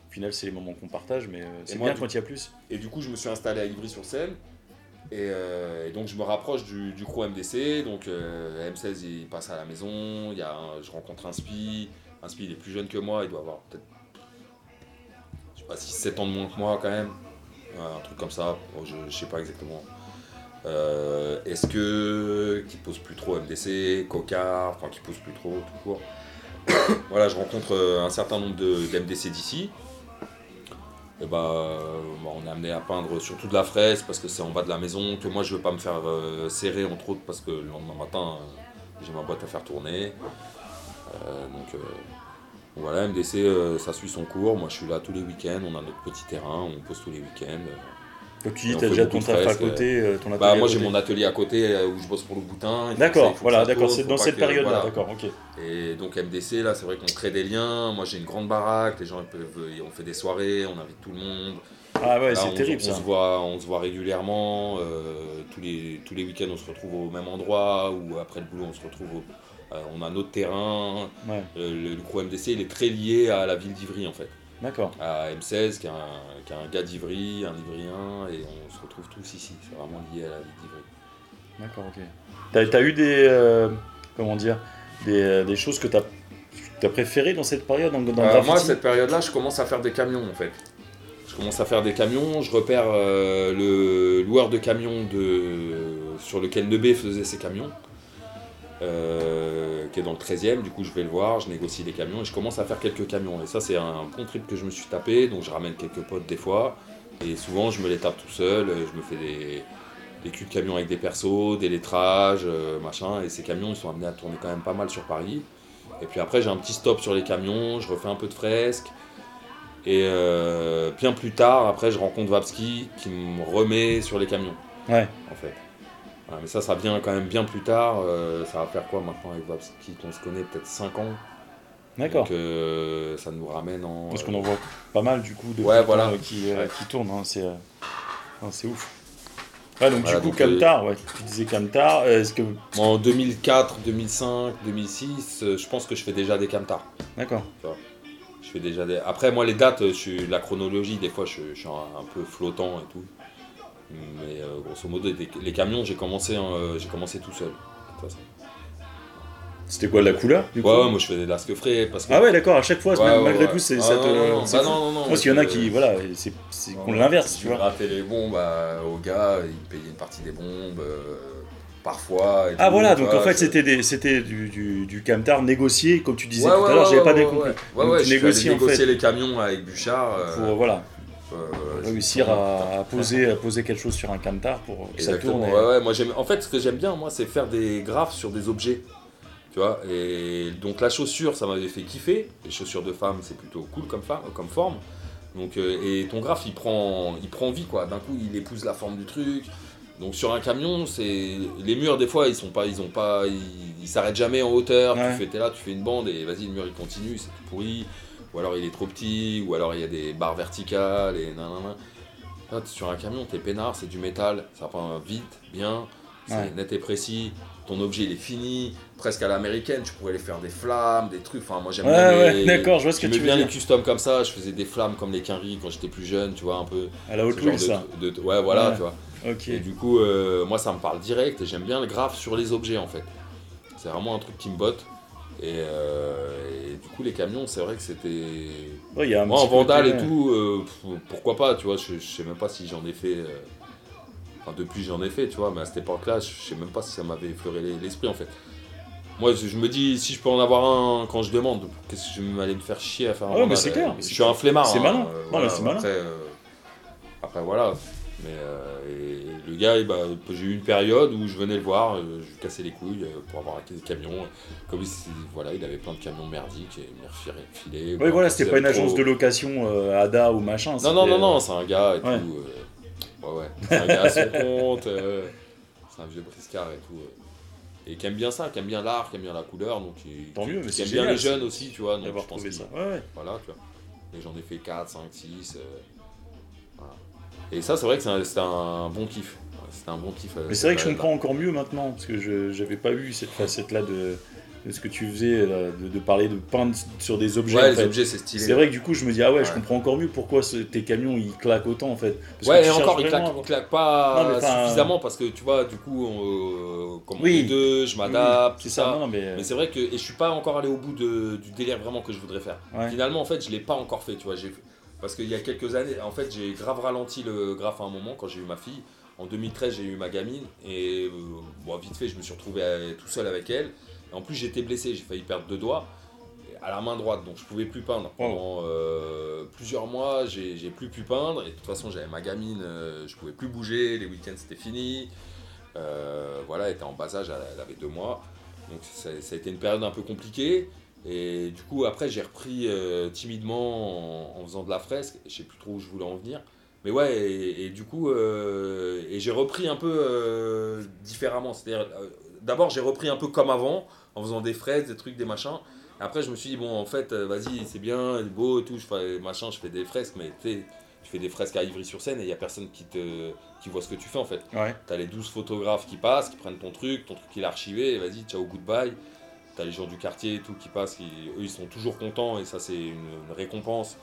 au final, c'est les moments qu'on partage, mais euh, c'est bien quand il y a plus. Et du coup, je me suis installé à Ivry-sur-Seine. Et, euh, et donc, je me rapproche du, du crew MDC. Donc, euh, M16, il passe à la maison. Il y a un- je rencontre un SPI. Un SPI, il est plus jeune que moi. Il doit avoir peut-être, je sais pas, 6-7 ans de moins que moi quand même. Ouais, un truc comme ça. Bon, je, je sais pas exactement. Euh, Est-ce que. qui pose plus trop MDC, Cocard, enfin, qui pose plus trop, tout court. voilà, je rencontre euh, un certain nombre de, d'MDC d'ici. Et bah, euh, bah, on est amené à peindre surtout de la fraise parce que c'est en bas de la maison, que moi je veux pas me faire euh, serrer entre autres parce que le lendemain matin euh, j'ai ma boîte à faire tourner. Euh, donc euh, voilà, MDC euh, ça suit son cours, moi je suis là tous les week-ends, on a notre petit terrain, on pose tous les week-ends. Tu dis, on fait déjà ton taf à côté, euh, ton atelier Bah moi j'ai mon atelier à côté euh, où je bosse pour le boutin. D'accord, voilà, d'accord, c'est dans cette période-là, voilà. d'accord, ok. Et donc MDC, là, c'est vrai qu'on crée des liens. Moi, j'ai une grande baraque. Les gens, ils peuvent, on fait des soirées, on invite tout le monde. Ah ouais, c'est on, terrible on ça. Se voit, on se voit régulièrement. euh, tous les, tous les week-ends, on se retrouve au même endroit. Ou après le boulot, on se retrouve. au- euh, on a notre terrain. Ouais, Euh, le, le crew MDC, il est très lié à la ville d'Ivry, en fait. D'accord. À M16, qui est un, qui est un gars d'Ivry, un Ivrien. Et on se retrouve tous ici. C'est vraiment lié à la ville d'Ivry. D'accord, ok. T'as as eu des. euh, comment dire Des, euh, des choses que t'as as préférées dans cette période dans, dans le Euh, moi, cette période-là, je commence à faire des camions en fait. Je commence à faire des camions, je repère euh, le loueur de camions de... sur lequel Nebé faisait ses camions, euh, qui est dans le 13e. Du coup, je vais le voir, je négocie les camions et je commence à faire quelques camions. Et ça, c'est un bon trip que je me suis tapé, donc je ramène quelques potes des fois. Et souvent, je me les tape tout seul, euh, je me fais des, des culs de camions avec des persos, des lettrages, euh, machin. Et ces camions, ils sont amenés à tourner quand même pas mal sur Paris. Et puis après, j'ai un petit stop sur les camions, je refais un peu de fresques. Et euh, bien plus tard, après, je rencontre Vapski qui me remet sur les camions, Ouais, en fait. Mais ça, ça vient quand même bien plus tard. euh, ça va faire quoi maintenant avec Vapski On se connaît peut-être 5 ans. d'accord. Donc euh, ça nous ramène en. Parce qu'on en voit pas mal du coup de Ouais, voilà. euh, qui, Ouais. qui tournent, hein, c'est non, c'est ouf. Ouais, donc Voilà, du coup, donc, Camtar, ouais, tu disais Camtar, est-ce que. En 2004, 2005, 2006, euh, je pense que je fais déjà des camtars. D'accord, Je fais déjà des... Après, moi, les dates, je suis... la chronologie, des fois, je, je suis un, un peu flottant et tout. Mais euh, grosso modo, des- les camions, j'ai commencé, euh, j'ai commencé tout seul. de c'était quoi la couleur du coup Ouais, ouais, moi, je faisais de la frais parce que. Ah ouais, d'accord, à chaque fois, Ouais, ouais, malgré ouais. tout, c'est Ah, ça non, non, c'est bah non, non, non, Parce qu'il y en a euh, qui, voilà, et c'est qu'on l'inverse, tu vois. grattais les bombes bah, aux gars, ils payaient une partie des bombes, euh, parfois. Ah voilà, donc en fait, c'était des- c'était du, du, du Camtar négocié, comme tu disais Ouais, tout ouais, à l'heure, ouais, j'avais pas ouais, ouais, compris. Ouais, ouais, Donc ouais, tu je négocier les camions avec Bouchard. euh, pour voilà, euh, réussir pour- à, à poser, à poser quelque chose sur un Camtar pour que ça Exactement. tourne. et- Ouais, ouais, moi j'aime. En fait, ce que j'aime bien, moi, c'est faire des graphes sur des objets. Tu vois. Et donc la chaussure, ça m'avait fait kiffer. Les chaussures de femme, c'est plutôt cool comme, forme. Donc euh, et ton graphe, il prend, il prend vie quoi. D'un coup, il épouse la forme du truc. Donc sur un camion, c'est les murs des fois, ils sont pas, ils ont pas, ils, s'arrêtent jamais en hauteur. Ouais. Tu fais, t'es là, tu fais une bande et vas-y, le mur il continue, c'est tout pourri. Ou alors il est trop petit, ou alors il y a des barres verticales et nanana. Là, t'es sur un camion, t'es peinard, c'est du métal, ça prend vite, bien, c'est Ouais. net et précis. Ton objet il est fini, presque à l'américaine, tu pourrais les faire des flammes, des trucs. Enfin, moi j'aime Ouais, bien ouais, les. d'accord, je vois ce que tu veux bien dire. les customs comme ça, je faisais des flammes comme les Quinry quand j'étais plus jeune, tu vois, un peu. À la ce Wheel, ça. de, de- ouais, voilà, tu vois. Ok. Et du coup, euh, moi ça me parle direct et j'aime bien le graphe sur les objets en fait. C'est vraiment un truc qui me botte. Et, euh, et du coup, les camions, c'est vrai que c'était. Ouais, il y a un Moi, en vandale et tout, euh, pourquoi pas, tu vois, je, je sais même pas si j'en ai fait. euh, Enfin, depuis, j'en ai fait, tu vois, mais à cette époque-là, je sais même pas si ça m'avait effleuré l'es- l'esprit, en fait. Moi, je, me dis, si je peux en avoir un quand je demande, qu'est-ce que je vais aller me faire chier à faire un Ouais, mais c'est clair, Je suis un flemmard. c'est hein, malin. Non, mais c'est malin. Après, après, voilà. Mais et le gars, eh ben, j'ai eu une période où je venais le voir, euh, je lui cassais les couilles euh, pour avoir des camions. Comme il, voilà, il avait plein de camions merdiques et il me refilait- voilà, c'était pas une Trop- agence de location euh, ADA ou machin. non, non, non, euh, non, c'est un gars et Ouais. tout. euh, ouais, ouais. C'est un gars à son compte. euh, C'est un vieux briscard et tout. Et qui aime bien ça, qui aime bien l'art, qui aime bien la couleur. Donc, Tant mieux, mais qui c'est aime bien les jeunes aussi, tu vois. Donc, je pense qu'il- ça. Ouais. Voilà, tu vois. Et j'en ai fait 4, 5, 6. voilà. Et ça, c'est vrai que c'est un, bon kiff. C'était un bon kiff. euh, Mais c'est vrai que je cette comprends encore mieux maintenant, parce que je n'avais pas vu cette facette-là de, de ce que tu faisais, là, de, de parler de peindre sur des objets. Ouais, les fait. objets, c'est stylé. C'est vrai que du coup, je me dis, ah ouais, je comprends encore mieux pourquoi ce- tes camions ils claquent autant en fait. Parce Ouais, et encore, il vraiment claque, à- il claque pas Non, mais enfin, suffisamment parce que tu vois, du coup, on, euh, comme on Oui. est deux, je m'adapte, C'est tout ça, ça. non, mais. Mais c'est vrai que et je suis pas encore allé au bout de- du délire vraiment que je voudrais faire. Ouais. Finalement, en fait, je l'ai pas encore fait, tu vois. j'ai- Parce qu'il y a quelques années, en fait, j'ai grave ralenti le graphe à un moment quand j'ai eu ma fille. En 2013, j'ai eu ma gamine et euh, bon, vite fait, je me suis retrouvé euh, tout seul avec elle. Et en plus, j'étais blessé, j'ai failli perdre deux doigts à la main droite, donc je pouvais plus peindre. Pendant euh, plusieurs mois, j'ai plus pu peindre et de toute façon, j'avais ma gamine, euh, je pouvais plus bouger, les week-ends c'était fini. Euh, voilà, elle était en bas âge, elle, avait deux mois. Donc ça, ça a été une période un peu compliquée. Et du coup, après, j'ai repris timidement en, en faisant de la fresque. Je sais plus trop où je voulais en venir. Mais ouais, et, et du coup, euh, et j'ai repris un peu euh, différemment. C'est-à-dire, euh, d'abord, j'ai repris un peu comme avant, en faisant des fresques, des trucs, des machins. Après, je me suis dit, bon, en fait, vas-y, c'est bien, beau et tout, je fais, machin, je fais des fresques, mais tu sais, tu fais des fresques à Ivry-sur-Seine et il n'y a personne qui, te, qui voit ce que tu fais en fait. Ouais. T'as les 12 photographes qui passent, qui prennent ton truc, ton truc il est archivé, vas-y, ciao, goodbye. T'as les gens du quartier et tout qui passent, qui, eux ils sont toujours contents et ça c'est une, une récompense.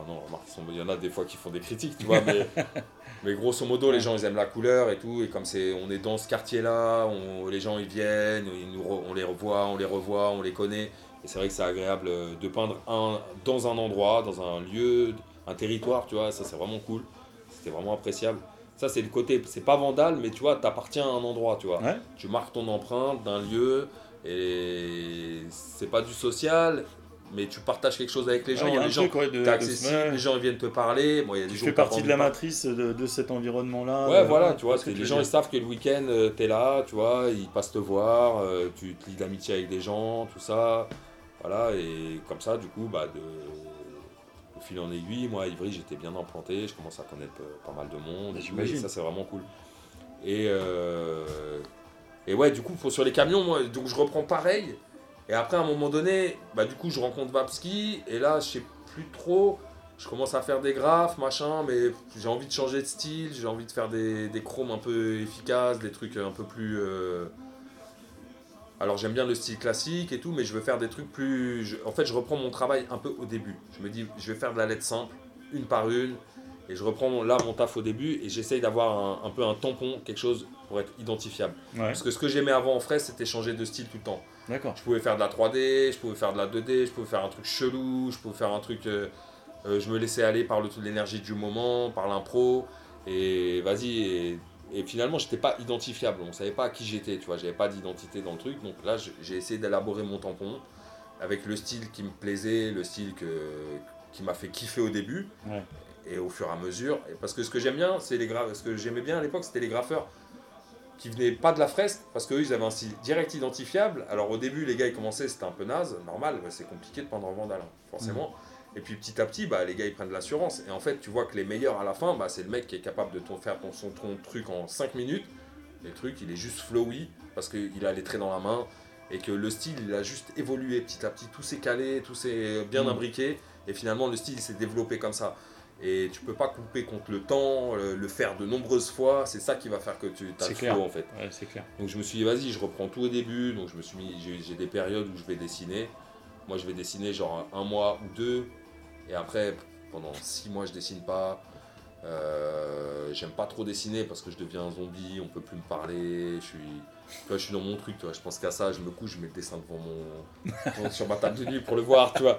Enfin non, remarque, ils sont- il y en a des fois qui font des critiques, tu vois, mais, mais grosso modo les gens ils aiment la couleur et tout, et comme c'est, on est dans ce quartier là, on, les gens ils viennent, ils nous re- on les revoit, on les revoit, on les connaît, et c'est vrai que c'est agréable euh, de peindre un, dans un endroit, dans un lieu, un territoire, tu vois, ça c'est vraiment cool, c'était vraiment appréciable. Ça c'est le côté, c'est pas vandale, mais tu vois, t'appartiens à un endroit, tu vois Ouais. tu marques ton empreinte d'un lieu et c'est pas du social mais tu partages quelque chose avec les gens il y a les gens truc, ouais, de- de- les gens ils viennent te parler bon il y a des Tu jours fais partie de la matrice de, de cet environnement-là. ouais euh, voilà tu vois que tu les gens ils savent que le week-end euh, t'es là tu vois ils passent te voir euh, tu te lis d'amitié avec des gens tout ça voilà et comme ça du coup bah de au fil en aiguille moi à Ivry j'étais bien implanté je commence à connaître euh, pas mal de monde et ça c'est vraiment cool et et ouais, du coup, pour, sur les camions, moi, donc je reprends pareil. Et après, à un moment donné, bah, du coup, je rencontre Vapski. Et là, je sais plus trop. Je commence à faire des graphes, machin. Mais j'ai envie de changer de style. J'ai envie de faire des, des chromes un peu efficaces, des trucs un peu plus. euh, Alors, j'aime bien le style classique et tout, mais je veux faire des trucs plus. je- En fait, je reprends mon travail un peu au début. Je me dis, je vais faire de la lettre simple, une par une. Et je reprends là mon taf au début et j'essaye d'avoir un, un peu un tampon, quelque chose pour être identifiable. Ouais, Parce que ce que j'aimais avant en frais, c'était changer de style tout le temps. D'accord. Je pouvais faire de la 3D, je pouvais faire de la 2D, je pouvais faire un truc chelou, je pouvais faire un truc. euh, euh, je me laissais aller par le- l'énergie du moment, par l'impro. Et vas-y. Et, et finalement, j'étais pas identifiable. On savait pas qui j'étais, tu vois. J'avais pas d'identité dans le truc. Donc là, j'ai essayé d'élaborer mon tampon avec le style qui me plaisait, le style que, qui m'a fait kiffer au début. Ouais. Et au fur et à mesure. Et parce que ce que j'aime bien, c'est les gra- Ce que j'aimais bien à l'époque, c'était les graffeurs qui venaient pas de la fresque parce qu'eux ils avaient un style direct identifiable. Alors au début les gars ils commençaient c'était un peu naze, normal, bah, c'est compliqué de peindre en vandale, hein, forcément. Et puis petit à petit bah, les gars ils prennent de l'assurance et en fait tu vois que les meilleurs à la fin bah, c'est le mec qui est capable de ton- faire ton, son, ton truc en 5 minutes. Le truc il est juste flowy parce qu'il a les traits dans la main et que le style il a juste évolué petit à petit, tout s'est calé, tout s'est bien Mm. imbriqué et finalement le style il s'est développé comme ça. Et tu peux pas couper contre le temps, le, le faire de nombreuses fois, c'est ça qui va faire que tu as le clair. flow en fait. Ouais, c'est clair. Donc je me suis dit, vas-y, je reprends tout au début. Donc je me suis mis, j'ai des périodes où je vais dessiner. Moi, je vais dessiner genre un mois ou deux. Et après, pendant six mois, je dessine pas. Euh, J'aime pas trop dessiner parce que je deviens un zombie, on peut plus me parler. Je suis, tu vois, je suis dans mon truc, tu vois. Je pense qu'à ça, je me couche, je mets le dessin devant mon, sur ma table de nuit pour le voir, tu vois.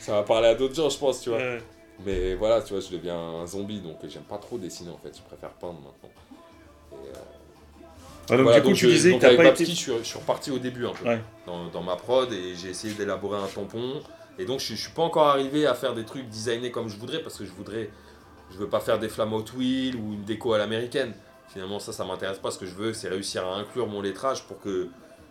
Ça va parler à d'autres gens, je pense, tu vois. Ouais. Mais voilà, tu vois, je deviens un zombie, donc j'aime pas trop dessiner en fait. Je préfère peindre maintenant. Et, euh, Ouais, donc voilà, du coup, tu je- disais que t'as pas été. je, suis, je suis reparti au début un peu Ouais. dans, dans ma prod et j'ai essayé d'élaborer un tampon. Et donc je, je suis pas encore arrivé à faire des trucs designés comme je voudrais parce que je voudrais, je veux pas faire des flammes Hot Wheel ou une déco à l'américaine. Finalement ça, ça m'intéresse pas. Ce que je veux, c'est réussir à inclure mon lettrage pour que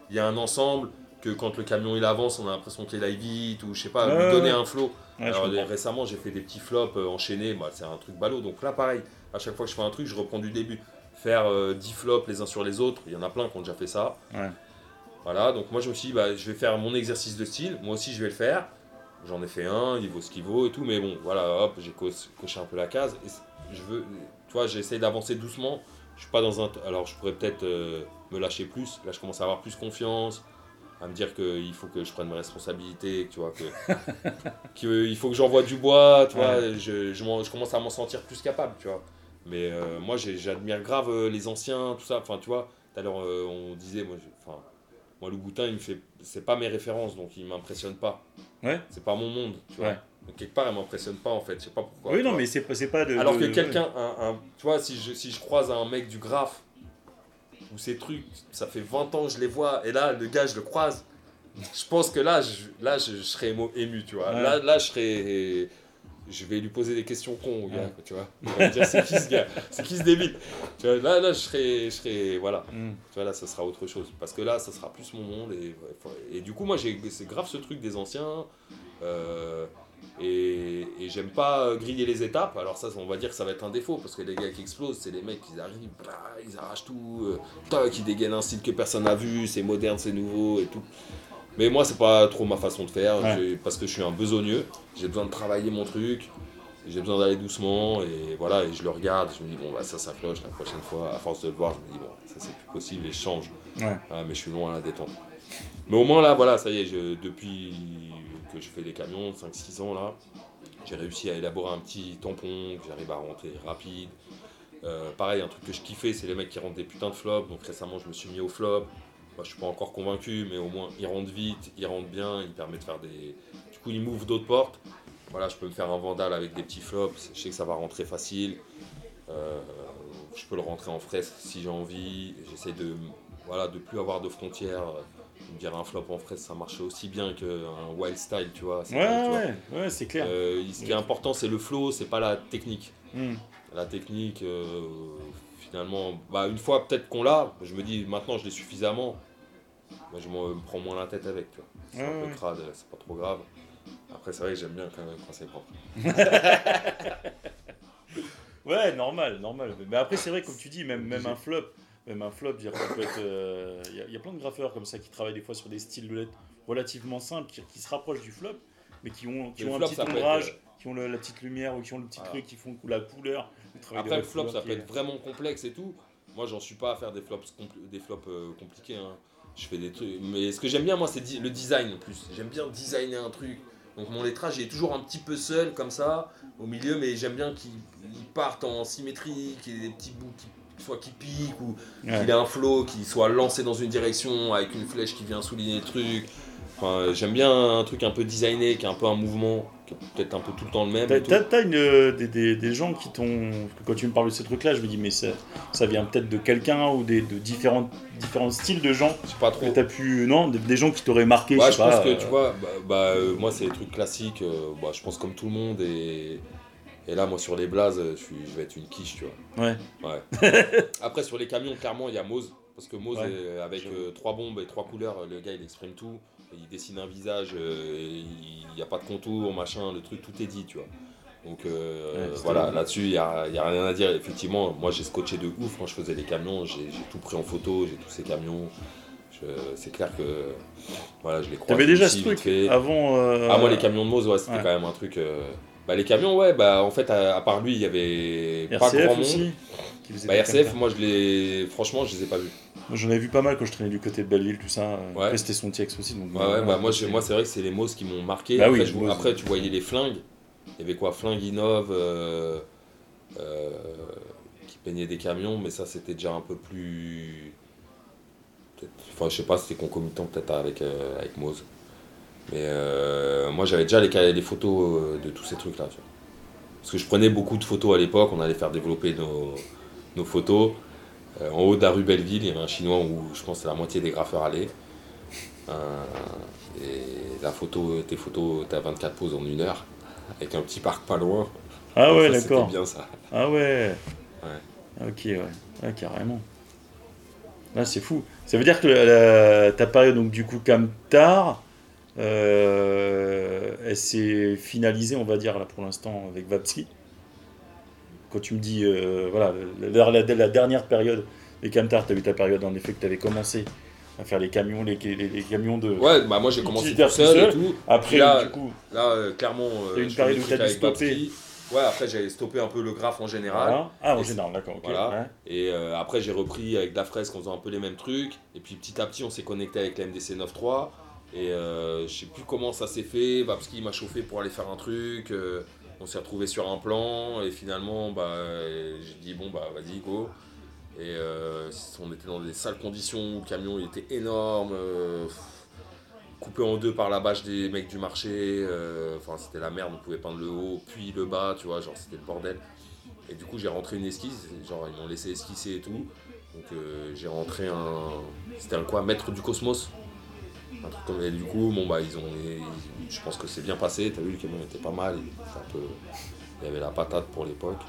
il y ait un ensemble, que quand le camion il avance, on a l'impression qu'il aille vite ou je sais pas, lui donner ouais. un flow. Ouais, Alors récemment j'ai fait des petits flops euh, enchaînés, bah, c'est un truc ballot. Donc là pareil, à chaque fois que je fais un truc, je reprends du début. faire euh, 10 flops les uns sur les autres. Il y en a plein qui ont déjà fait ça. Ouais. Voilà, donc moi je me suis dit, bah, je vais faire mon exercice de style, moi aussi je vais le faire. J'en ai fait un, il vaut ce qu'il vaut et tout, mais bon, voilà, hop, j'ai co- coché un peu la case. Et je veux, tu vois, j'essaie d'avancer doucement. Je suis pas dans un. Alors je pourrais peut-être euh, me lâcher plus. Là, je commence à avoir plus confiance, à me dire qu'il faut que je prenne mes responsabilités, tu vois, que qu'il faut que j'envoie du bois, tu vois. Je, je, m'en- je commence à m'en sentir plus capable, tu vois. Mais euh, moi, j'admire grave euh, les anciens, tout ça. Enfin, tu vois, tout à l'heure, euh, on disait, moi, enfin, moi, le Boutin, il me fait, c'est pas mes références, donc il m'impressionne pas. Ouais. C'est pas mon monde, tu vois. Ouais. Donc, quelque part, il m'impressionne pas, en fait. Je sais pas pourquoi. oui, non, vois. mais c'est pas, de. Alors de- que quelqu'un, un, un- tu vois, si je, si je croise un mec du graphe, ces trucs, ça fait 20 ans que je les vois, et là, le gars, je le croise, je pense que là, je, là, je, je serais ému, tu vois. Ouais. Là, là, je serais. Je vais lui poser des questions cons au gars, Ouais. tu vois. Il va me dire, c'est qui ce gars? C'est qui ce débile? Tu vois, Là, là, je serais, je serais. Voilà. Mm. Tu vois, là, ça sera autre chose. Parce que là, ça sera plus mon monde. Et, et du coup, moi, j'ai- c'est grave ce truc des anciens. euh, et et j'aime pas griller les étapes. Alors, ça, on va dire que ça va être un défaut. Parce que les gars qui explosent, c'est les mecs qui arrivent, bah, ils arrachent tout. Euh, toc, ils dégainent un style que personne n'a vu. C'est moderne, c'est nouveau et tout. Mais moi, c'est pas trop ma façon de faire. Ouais. Parce que je suis un besogneux. J'ai besoin de travailler mon truc. J'ai besoin d'aller doucement et voilà, et je le regarde, je me dis bon bah ça ça cloche la prochaine fois, à force de le voir, je me dis bon ça c'est plus possible et je change. Ouais. Ah, mais je suis loin à la détente. Mais au moins là, voilà, ça y est, je- depuis je fais des camions, 5-6 ans là, j'ai réussi à élaborer un petit tampon, que j'arrive à rentrer rapide. Euh, pareil, un truc que je kiffais, c'est les mecs qui rentrent des putains de flops. Donc récemment, je me suis mis au flop. Moi, je suis pas encore convaincu, mais au moins, ils rentrent vite, ils rentrent bien, ils permettent de faire des. Du coup, ils m'ouvrent d'autres portes. Voilà, je peux me faire un vandal avec des petits flops. Je sais que ça va rentrer facile. Euh, je peux le rentrer en fresque si j'ai envie. J'essaie de voilà de plus avoir de frontières. Me dire un flop en fresque, ça marchait aussi bien qu'un wild style, tu vois. Ouais, tu vois. ouais, ouais, c'est clair. Euh, ce qui est important, c'est le flow, c'est pas la technique. Mm. La technique, euh, finalement, bah, une fois peut-être qu'on l'a, je me dis maintenant je l'ai suffisamment. Je me prends moins la tête avec. tu vois. C'est Ouais, un peu crade, c'est pas trop grave. Après, c'est vrai que j'aime bien quand, quand c'est propre. Ouais, normal, normal. Mais après, c'est vrai, comme tu dis, même, même un flop, même un flop, être, euh, il y, a- il y a plein de graffeurs comme ça qui travaillent des fois sur des styles de lettres relativement simples, qui, qui se rapprochent du flop, mais qui ont, qui Le ont un flop, petit être, ombrage, qui ont le- la petite lumière ou qui ont le petit Voilà. truc, qui font la couleur. Après, le flop, ça peut est- être vraiment complexe et tout. Moi, j'en suis pas à faire des flops, des flops euh, compliqués. hein. Je fais des trucs. Mais ce que j'aime bien, moi, c'est di- le design en plus. J'aime bien designer un truc. Donc, mon lettrage il est toujours un petit peu seul, comme ça, au milieu, mais j'aime bien qu'il il parte en symétrie, qu'il y ait des petits bouts qui, soit qui piquent ou Ouais. qu'il ait un flow qui soit lancé dans une direction avec une flèche qui vient souligner le truc. Enfin, j'aime bien un truc un peu designé, qui a un peu un mouvement, qui est peut-être un peu tout le temps le même. T'as, euh, des, des- des gens qui t'ont. Quand tu me parles de ces trucs-là, je me dis, mais ça, ça vient peut-être de quelqu'un ou des, de différents, différents styles de gens Je sais pas trop. que t'as pu. Non, des, des gens qui t'auraient marqué. Ouais, je je sais pense pas, que euh, tu vois, bah, bah, euh, moi c'est des trucs classiques, euh, bah, je pense comme tout le monde et, et là moi sur les blazes je, suis, je vais être une quiche tu vois. Ouais. Ouais. Après sur les camions clairement il y a Mose parce que Mose Ouais, est- avec euh, trois bombes et trois couleurs le gars il exprime tout, il dessine un visage, euh, il n'y a pas de contour machin, le truc tout est dit tu vois. Donc euh, Ouais, voilà, là-dessus, il n'y a, y a rien à dire. Effectivement, moi j'ai scotché de ouf quand je faisais les camions, j'ai tout pris en photo, j'ai tous ces camions. C'est clair que voilà, je les crois. T'avais déjà ce truc avant. euh, Ah, moi, les camions de Mose, ouais, c'était ouais. quand même un truc. euh, Bah, les camions, ouais, bah, en fait, à, à part lui, il y avait pas RCF grand monde. aussi. qui Bah, RCF, moi, je les. Franchement, je les ai pas vus. Moi, J'en ai vu pas mal quand je traînais du côté de Belleville, tout ça. Ouais. Après, c'était son TX aussi. Donc, Ouais, ouais, bah, moi, c'est vrai que c'est les Mose qui m'ont marqué. Bah après, oui, je- Mose. après, tu voyais les flingues. Il y avait quoi? Flingue Innov, euh, euh, qui peignait des camions, mais ça, c'était déjà un peu plus. Enfin, je sais pas, c'était concomitant peut-être avec, euh, avec Mose. Mais euh, moi, j'avais déjà les, photos euh, de tous ces trucs-là. Parce que je prenais beaucoup de photos à l'époque, on allait faire développer nos, nos photos. Euh, en haut de la rue Belleville, il y avait un chinois où je pense que la moitié des graffeurs allaient. Euh, et la photo, tes photos, t'as 24 poses en une heure, avec un petit parc pas loin. Ah ouais, d'accord. bien ça. Ah ouais. Ouais. Ok, ouais. Ouais, carrément. Là, c'est fou. Ça veut dire que la- ta période, donc du coup, Camtar, euh, elle s'est finalisée, on va dire, là, pour l'instant, avec Vapski. quand tu me dis, euh, voilà, la, la- la dernière période des camtars, tu as eu ta période en effet que tu avais commencé à faire les camions, les, les- les camions de. Ouais, bah moi j'ai commencé tout seul, et tout. Après, là, du coup, Là, euh, clairement, euh, une période où t'as. Babski. Ouais, après j'ai stoppé un peu le graphe en général. voilà. Ah, en général, d'accord, voilà. ouais. Et euh, après, j'ai repris avec la fresque en faisant un peu les mêmes trucs. Et puis petit à petit, on s'est connecté avec la MDC 9.3. Et euh, je sais plus comment ça s'est fait. Babski m'a chauffé pour aller faire un truc. euh, on s'est retrouvé sur un plan. Et finalement, bah, j'ai dit bon, bah vas-y, go. Et euh, on était dans des sales conditions. Le camion était énorme. coupé en deux par la bâche des mecs du marché. Enfin, c'était la merde. On pouvait peindre le haut, puis le bas. Tu vois, genre, c'était le bordel. Et du coup, j'ai rentré une esquisse, genre ils m'ont laissé esquisser et tout. Donc j'ai rentré un. C'était un quoi Maître du cosmos Et du coup, bon bah ils ont. je pense que c'est bien passé, t'as vu, le camion était pas mal. un peu- Il y avait la patate pour l'époque.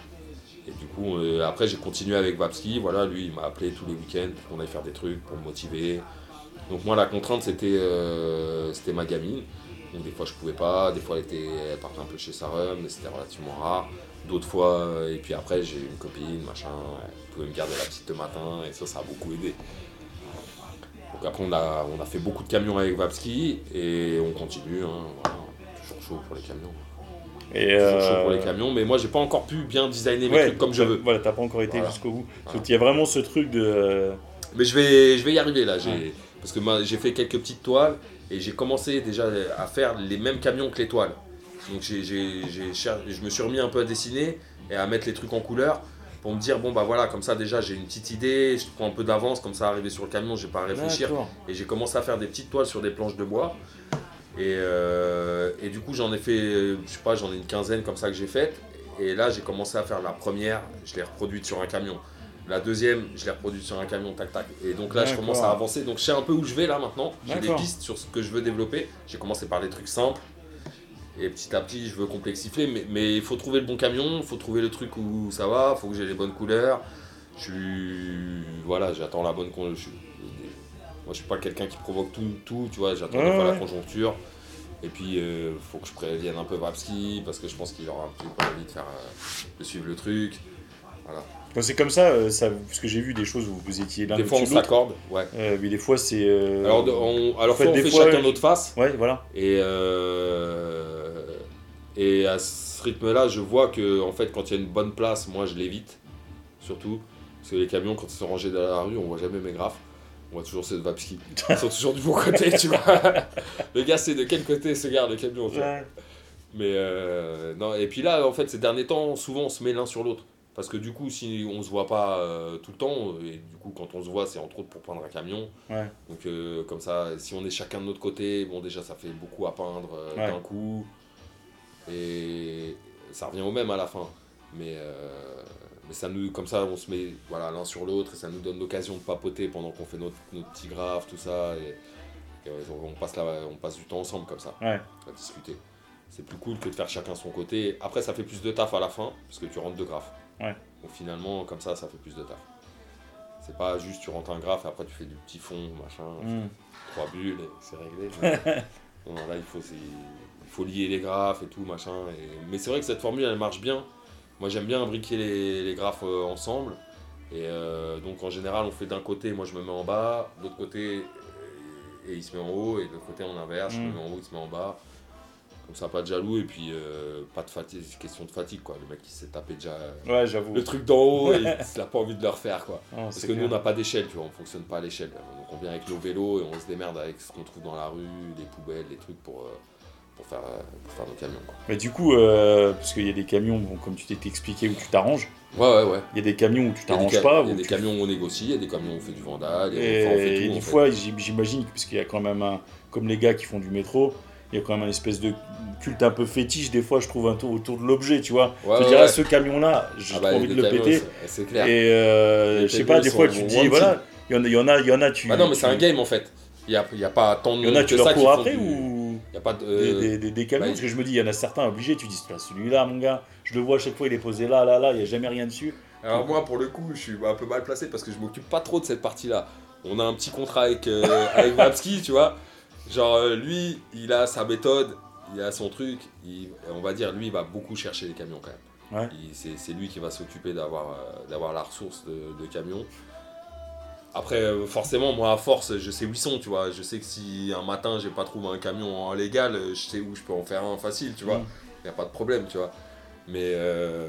Et du coup, euh, après j'ai continué avec Babski, voilà, lui il m'a appelé tous les week-ends pour qu'on aille faire des trucs, pour me motiver. Donc moi la contrainte c'était euh, c'était ma gamine. Donc des fois je pouvais pas, des fois elle, était, elle partait un peu chez sa rhum, mais c'était relativement rare. D'autres fois, euh, et puis après j'ai une copine, machin, elle pouvait me garder la petite le matin, et ça, ça a beaucoup aidé. Donc après on a, on a fait beaucoup de camions avec Vapski, et on continue, hein, voilà, toujours chaud pour les camions. Et, Toujours chaud euh, pour les camions, mais moi j'ai pas encore pu bien designer mes ouais, trucs comme je veux. Voilà, t'as pas encore été Voilà. jusqu'au bout. Qu'il y a vraiment ce truc de. euh, Mais je vais, je vais y arriver là, Ouais. parce que moi, j'ai fait quelques petites toiles et j'ai commencé déjà à faire les mêmes camions que les toiles. Donc cher- je me suis remis un peu à dessiner et à mettre les trucs en couleur pour me dire bon bah voilà comme ça déjà j'ai une petite idée, je prends un peu d'avance comme ça arriver sur le camion j'ai pas à réfléchir. Et j'ai commencé à faire des petites toiles sur des planches de bois. Et, euh, et du coup j'en ai fait je sais pas j'en ai une quinzaine comme ça que j'ai faites. Et là j'ai commencé à faire la première je l'ai reproduite sur un camion. La deuxième je l'ai reproduite sur un camion tac tac. Et donc là je commence à avancer. Donc je sais un peu où je vais là maintenant. J'ai des pistes sur ce que je veux développer. J'ai commencé par des trucs simples et petit à petit, je veux complexifier, mais- mais il faut trouver le bon camion, il faut trouver le truc où ça va, il faut que j'ai les bonnes couleurs. Je suis. Voilà, j'attends la bonne. je suis- Moi, je suis pas quelqu'un qui provoque tout, tout tu vois, j'attends Ouais, fois la conjoncture. Et puis, il faut que je prévienne un peu Vapski, parce que je pense qu'il aura un petit peu envie de, faire, euh, de suivre le truc. Quand c'est comme ça, euh, ça, parce que j'ai vu des choses où vous étiez l'un Des fois, on s'accorde, ouais. Euh, mais des fois, c'est. euh, Alors, on, alors faites soit on des fait fois- chacun notre face, Ouais, voilà. Et, euh, et à ce rythme-là, je vois que en fait, quand il y a une bonne place, moi je l'évite. Surtout. Parce que les camions, quand ils sont rangés dans la rue, on voit jamais mes graphes. On voit toujours ceux de Vapski. Ils sont toujours du bon côté, tu vois. Le gars, c'est de quel côté se garde le camion, tu vois. Ouais. Mais non, et puis là, en fait, ces derniers temps, souvent on se met l'un sur l'autre. Parce que du coup, si on se voit pas euh, tout le temps, et du coup, quand on se voit, c'est entre autres pour prendre un camion. Ouais. Donc, euh, comme ça, si on est chacun de notre côté, bon, déjà, ça fait beaucoup à peindre euh, Ouais. d'un coup. Et ça revient au même à la fin. Mais, euh, mais ça nous, comme ça, on se met voilà, l'un sur l'autre et ça nous donne l'occasion de papoter pendant qu'on fait notre, notre petit graphe, tout ça. Et, et on, passe la, on passe du temps ensemble comme ça, Ouais. à discuter. C'est plus cool que de faire chacun son côté. Après, ça fait plus de taf à la fin, parce que tu rentres deux graphes. Ouais. Donc finalement, comme ça, ça fait plus de taf. C'est pas juste tu rentres un graphe et après tu fais du petit fond, machin, Mm. trois bulles et c'est réglé. non, non, là, il faut, il faut lier les graphes et tout, machin. et- Mais c'est vrai que cette formule, elle marche bien. Moi, j'aime bien imbriquer les, les graphes euh, ensemble. Et euh, donc, en général, on fait d'un côté, moi, je me mets en bas, de l'autre côté, et il se met en haut, et de l'autre côté, on inverse, je me Mm. mets en haut, il se met en bas. Comme ça, pas de jaloux, et puis euh, pas de fatigue, c'est question de fatigue, quoi. Le mec, qui s'est tapé déjà euh, Ouais, j'avoue. le truc d'en haut, et il n'a pas envie de le refaire, quoi. Parce que nous, on n'a pas d'échelle, tu vois, on fonctionne pas à l'échelle. Donc on vient avec nos vélos et on se démerde avec ce qu'on trouve dans la rue, les poubelles, les trucs pour, euh, pour, faire, pour faire nos camions. Quoi. Mais du coup, parce qu'il y a des camions, bon, comme tu t'es expliqué, où tu t'arranges. Ouais, ouais, ouais. Il y a des camions où tu Il a t'arranges ca- pas. il y a des tu- camions où on négocie, il y a des camions où on fait du vandal, Et, et, enfin, on fait et tout. des fait. fois, j'im- j'imagine, parce qu'il y a quand même un. Comme les gars qui font du métro, il y a quand même un espèce de culte un peu fétiche, des fois, je trouve, un tour autour de l'objet, tu vois. Ouais, je ouais, dirais, ouais. ce camion-là, j'ai Ah bah, envie de le camions, péter. c'est- clair. Et euh, je sais pas, des fois, tu te dis, voilà, il y en a, il y en a, tu. Bah non, mais c'est un game en fait. Il n'y a, y a pas tant de Il y en a, tu leur cours après ou. Il a pas de. des, des, camions, bah, parce que je me dis, il y en a certains obligés, tu dis, celui-là, mon gars, je le vois à chaque fois, il est posé là, là, là, il n'y a jamais rien dessus. Alors moi pour le coup je suis un peu mal placé parce que je m'occupe pas trop de cette partie là. On a un petit contrat avec, euh, avec Vapski, tu vois. Genre euh, lui il a sa méthode, il a son truc, il- on va dire lui il va beaucoup chercher les camions quand même. Ouais. C'est lui qui va s'occuper d'avoir euh, la ressource de, de camions. Après, euh, forcément, moi, à force, je sais où ils sont, tu vois. Je sais que si un matin, j'ai pas trouvé un camion en légal, je sais où je peux en faire un facile, tu vois. Il a pas de problème, tu vois. Mais, euh,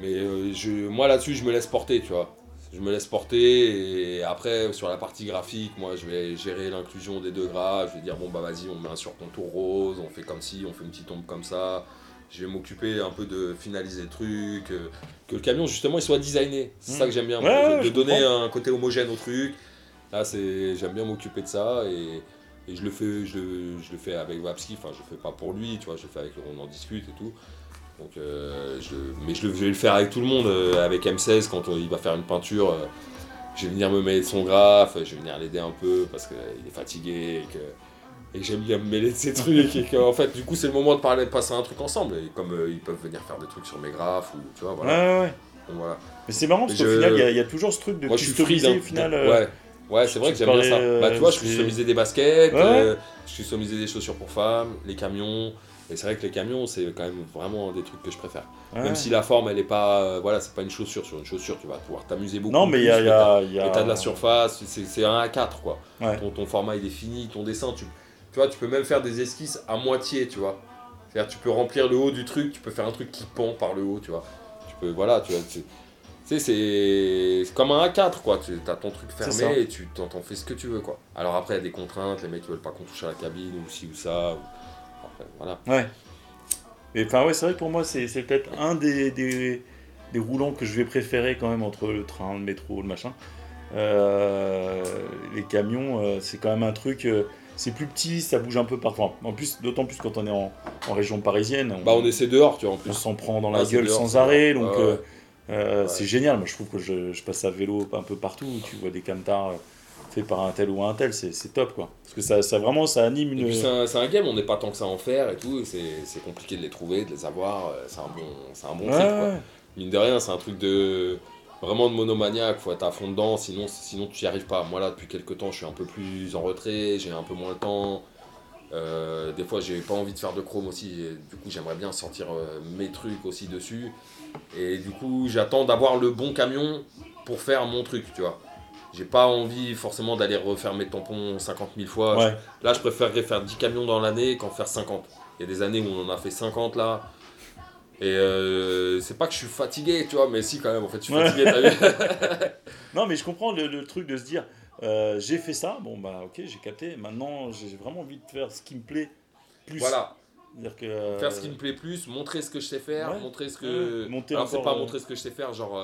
mais je, moi, là-dessus, je me laisse porter, tu vois. Je me laisse porter et après, sur la partie graphique, moi, je vais gérer l'inclusion des deux gras. Je vais dire, bon, bah, vas-y, on met un surcontour rose, on fait comme ci, on fait une petite ombre comme ça. Je vais m'occuper un peu de finaliser le truc, euh, que le camion, justement, il soit designé. C'est Mm. ça que j'aime bien, Ouais, de, donner comprends. un côté homogène au truc. Là, c'est, j'aime bien m'occuper de ça et, et je le fais, je, le- je le fais avec Wapski. Enfin, je le fais pas pour lui, tu vois, je le fais avec on en discute et tout. Donc, euh, je, mais je, vais le faire avec tout le monde, euh, avec M16 quand il va faire une peinture. euh, je vais venir me mêler de son graphe, je vais venir l'aider un peu parce qu'il est fatigué et que, et que j'aime bien me mêler de ses trucs. et qu'en fait, du coup, c'est le moment de parler, de passer un truc ensemble. Et comme ils peuvent venir faire des trucs sur mes graphes ou tu vois, voilà. ouais, ouais. Donc, voilà. Mais c'est marrant parce qu'au final, il y a- il y, a toujours ce truc de Moi, je suis customiser free au final. Ouais, ouais c'est vrai que j'aime bien ça. Bah, tu vois, je customisais des baskets, je customisais des chaussures pour femmes, les camions. Et c'est vrai que les camions, c'est quand même vraiment des trucs que je préfère. ouais. Même si la forme, elle est pas. euh, voilà, c'est pas une chaussure. Sur une chaussure, tu vas pouvoir t'amuser beaucoup. Non, mais il y a. plus, il y a- Et t'as de la surface, c'est un A4 quoi. Ouais. Ton, ton format il est fini, ton dessin, tu, tu vois, tu peux même faire des esquisses à moitié, tu vois. C'est-à-dire tu peux remplir le haut du truc, tu peux faire un truc qui pend par le haut, tu vois. Tu peux, voilà, tu vois. Tu tu sais, c'est c'est comme un A4 quoi. Tu as ton truc fermé et tu t'en t'en fais ce que tu veux quoi. Alors après, il y a des contraintes, les mecs ils veulent pas qu'on touche à la cabine ou ci ou ça. ou- Voilà. Ouais. Et enfin, ouais, c'est vrai que pour moi, c'est peut-être un des, des, des roulants que je vais préférer quand même entre le train, le métro, le machin. Euh, les camions, euh, c'est quand même un truc. euh, c'est plus petit, ça bouge un peu parfois. En plus, d'autant plus quand on est en, en région parisienne. Bah on essaie dehors, tu vois, en on s'en prend dans la Ah, gueule dehors, sans arrêt. Donc, Ouais. c'est génial. Moi, je trouve que je, je passe à vélo un peu partout. Tu vois des camtars faits par un tel ou un tel, c'est top quoi. Parce que ça, ça vraiment, ça anime une. c'est un, game, on n'est pas tant que ça à en faire et tout, c'est compliqué de les trouver, de les avoir, euh, c'est un bon, c'est un bon Ouais, trip quoi. Mine de rien, c'est un truc de vraiment de monomaniaque, faut être à fond dedans, sinon, sinon tu n'y arrives pas. Moi là, depuis quelques temps, je suis un peu plus en retrait, j'ai un peu moins le temps. Euh, des fois, j'ai pas envie de faire de chrome aussi, du coup, j'aimerais bien sortir euh, mes trucs aussi dessus. Et du coup, j'attends d'avoir le bon camion pour faire mon truc, tu vois. J'ai pas envie forcément d'aller refaire mes tampons 50 000 fois. Ouais. Là, je préférerais faire 10 camions dans l'année qu'en faire 50. Il y a des années où on en a fait 50 là. Et euh, c'est pas que je suis fatigué, tu vois, mais si quand même, en fait, je suis Ouais. fatigué, t'as vu Non, mais je comprends le, le truc de se dire euh, j'ai fait ça, bon bah ok, j'ai capté. Maintenant, j'ai vraiment envie de faire ce qui me plaît plus. Voilà, que, euh, faire ce qui me plaît plus, montrer ce que je sais faire, Ouais. montrer ce que. Ouais, monter Alors, c'est pas euh, montrer ce que je sais faire, genre.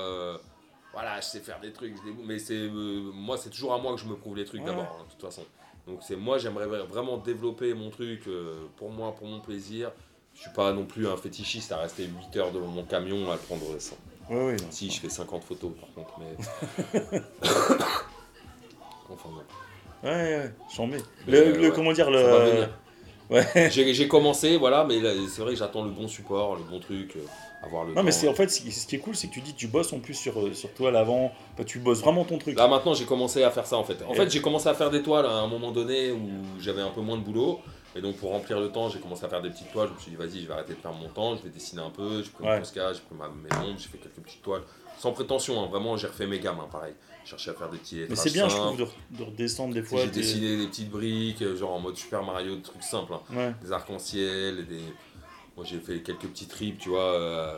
Voilà, je sais faire des trucs, je mais c'est. euh, moi, c'est toujours à moi que je me prouve les trucs Ouais. d'abord, hein, de toute façon. Donc, c'est moi, j'aimerais vra- vraiment développer mon truc euh, pour moi, pour mon plaisir. Je suis pas non plus un fétichiste à rester 8 heures devant mon camion à le prendre sans. Ouais. Si, je fais 50 photos par contre, mais. enfin, non. Ouais, ouais, j'en mets. Le, comment dire, Ça va le. venir. Ouais. J'ai commencé, voilà, mais c'est vrai que j'attends le bon support, le bon truc, euh, avoir le Non, mais c'est en fait, ce qui est cool, c'est que tu dis, tu bosses en plus sur, euh, sur toi à l'avant. Enfin, tu bosses vraiment ton truc. Là maintenant j'ai commencé à faire ça en fait. En Et- fait j'ai commencé à faire des toiles à un moment donné où j'avais un peu moins de boulot. Et donc pour remplir le temps j'ai commencé à faire des petites toiles. Je me suis dit vas-y je vais arrêter de faire mon temps, je vais dessiner un peu. J'ai pris Ouais. mon Posca, j'ai pris ma, mes nombres, j'ai fait quelques petites toiles. Sans prétention, hein, vraiment j'ai refait mes gammes hein, pareil. Je cherchais à faire des petits mais c'est bien, je trouve, de, re- de redescendre des fois. J'ai des- dessiné des petites briques, euh, genre en mode Super Mario, des trucs simples. hein. Ouais. Des arcs-en-ciel, des... Moi j'ai fait quelques petits trips, tu vois. euh,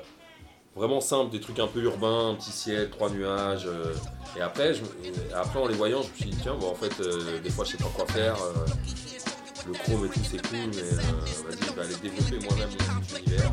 Vraiment simple, des trucs un peu urbains, un petit ciel, trois nuages. euh, et après, après, en les voyant, je me suis dit, tiens, bon, en fait, euh, des fois, je sais pas quoi faire. le chrome et tout, c'est cool, mais vas-y, je vais aller développer moi-même mon univers.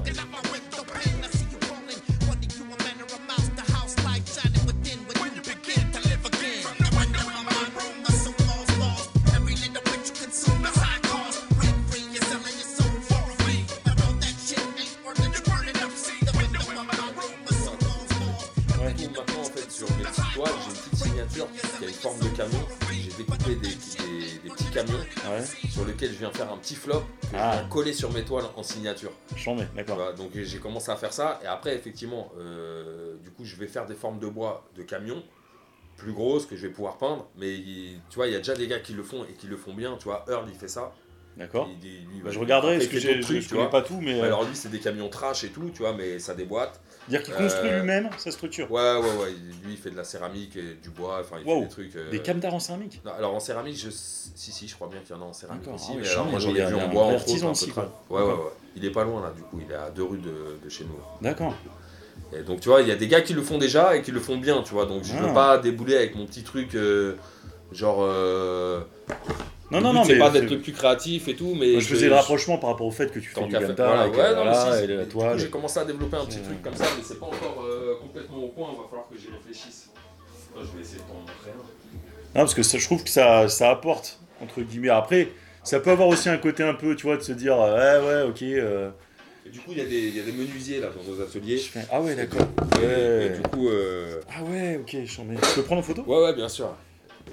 Forme de camion. J'ai découpé des, des- des petits camions Ouais, sur lesquels je viens faire un petit flop que Ah. je viens coller sur mes toiles en signature. Tu d'accord. donc j'ai commencé à faire ça et après effectivement euh, du coup je vais faire des formes de bois de camions plus grosses que je vais pouvoir peindre mais tu vois il y a déjà des gars qui le font et qui le font bien tu vois Earl il fait ça D'accord. Bah, je regarderai, parce il que j'ai- je connais pas tout, mais. Euh, Alors lui, c'est des camions trash et tout, tu vois, mais ça déboîte. dire qu'il construit euh, lui-même sa structure. Ouais, ouais, ouais. Lui, il fait de la céramique et du bois. Enfin, il Wow. fait des trucs. euh, Des camtars en céramique? non, alors en céramique, je... si, si, je crois bien qu'il y en a en céramique aussi. Ah mais alors moi, j'en ai vu en bois en artisan aussi, quoi. Ouais, ouais, ouais. Il est pas loin là, du coup. Il est à deux rues de, de chez nous. D'accord. Et donc, tu vois, il y a des gars qui le font déjà et qui le font bien, tu vois. Donc, je Ah. veux pas débouler avec mon petit truc, euh, genre. euh, Non, non, non, c'est mais. pas d'être le plus créatif et tout, mais. Moi, je faisais le rapprochement par rapport au fait que tu fais du Gamtar voilà. J'ai commencé à développer un petit truc comme ça, mais c'est pas encore euh, complètement au point. Il va falloir que j'y réfléchisse. Moi, je vais essayer de t'en montrer un. Non, parce que ça, je trouve que ça, ça apporte, entre guillemets. Après, ça peut avoir aussi un côté un peu, tu vois, de se dire, euh, ouais, ouais, ok. euh, Et du coup, il y, a des- il y a des menuisiers là dans nos ateliers. fais, ah ouais, d'accord. Ouais. et du coup, euh, Ah ouais, ok. Je peux prendre en photo? Ouais, ouais, bien sûr.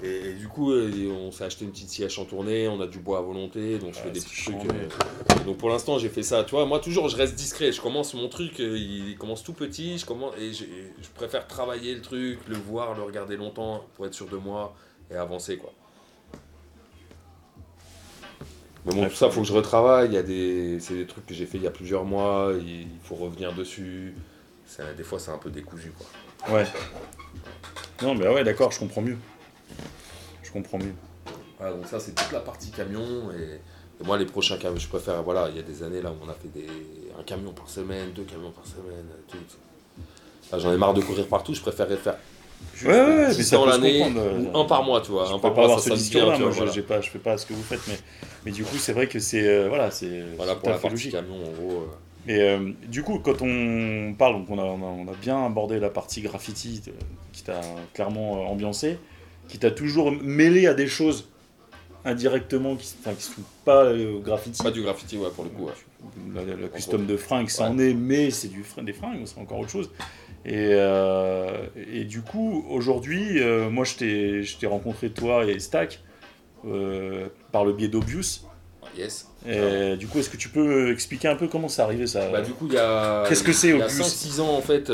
Et, et du coup, euh, on s'est acheté une petite siège en tournée, on a du bois à volonté, donc je Ah, fais des petits trucs. euh, donc pour l'instant, j'ai fait ça. Tu vois, moi toujours, je reste discret. Je commence mon truc, euh, il commence tout petit, je commence et je préfère travailler le truc, le voir, le regarder longtemps pour être sûr de moi et avancer quoi. Mais bon, tout ça, faut que je retravaille. Il y a des, c'est des trucs que j'ai fait il y a plusieurs mois. Il faut revenir dessus. Des fois, c'est un peu décousu quoi. Ouais. Non, mais ouais, d'accord, je comprends mieux. Comprends mieux. Voilà, donc ça c'est toute la partie camion et, et moi les prochains camions, je préfère, voilà, il y a des années là où on a fait des, un camion par semaine, deux camions par semaine, tout. Là, J'en ai marre de courir partout, je préférerais faire Ouais, ouais, ouais, mais 10 ça peut se l'année comprendre, euh, ou un par mois, tu vois. Je un par pas mois, avoir ça ce sonne bien, discours-là, tu moi, vois, je, voilà. j'ai pas, je fais pas ce que vous faites, mais, mais du coup, c'est vrai que c'est, euh, voilà, c'est Voilà pour tout la partie camion en gros. euh. Mais euh, du coup, quand on parle, donc on a, on a, on a bien abordé la partie graffiti euh, qui t'a clairement euh, ambiancé, qui t'a toujours mêlé à des choses indirectement qui ne sont pas euh, graffiti. Pas du graffiti, ouais, pour le coup, ouais. La, la- la custom de fringues, ça en est, mais c'est du des fringues, c'est encore autre chose. Et, euh, et du coup, aujourd'hui, euh, moi je t'ai rencontré toi et Stack euh, par le biais d'Obius. Yes. Et du coup, est-ce que tu peux expliquer un peu comment c'est arrivé ça? Bah, du coup, il y a. Qu'est-ce que c'est, Il y a Opus 5-6 ans, en fait,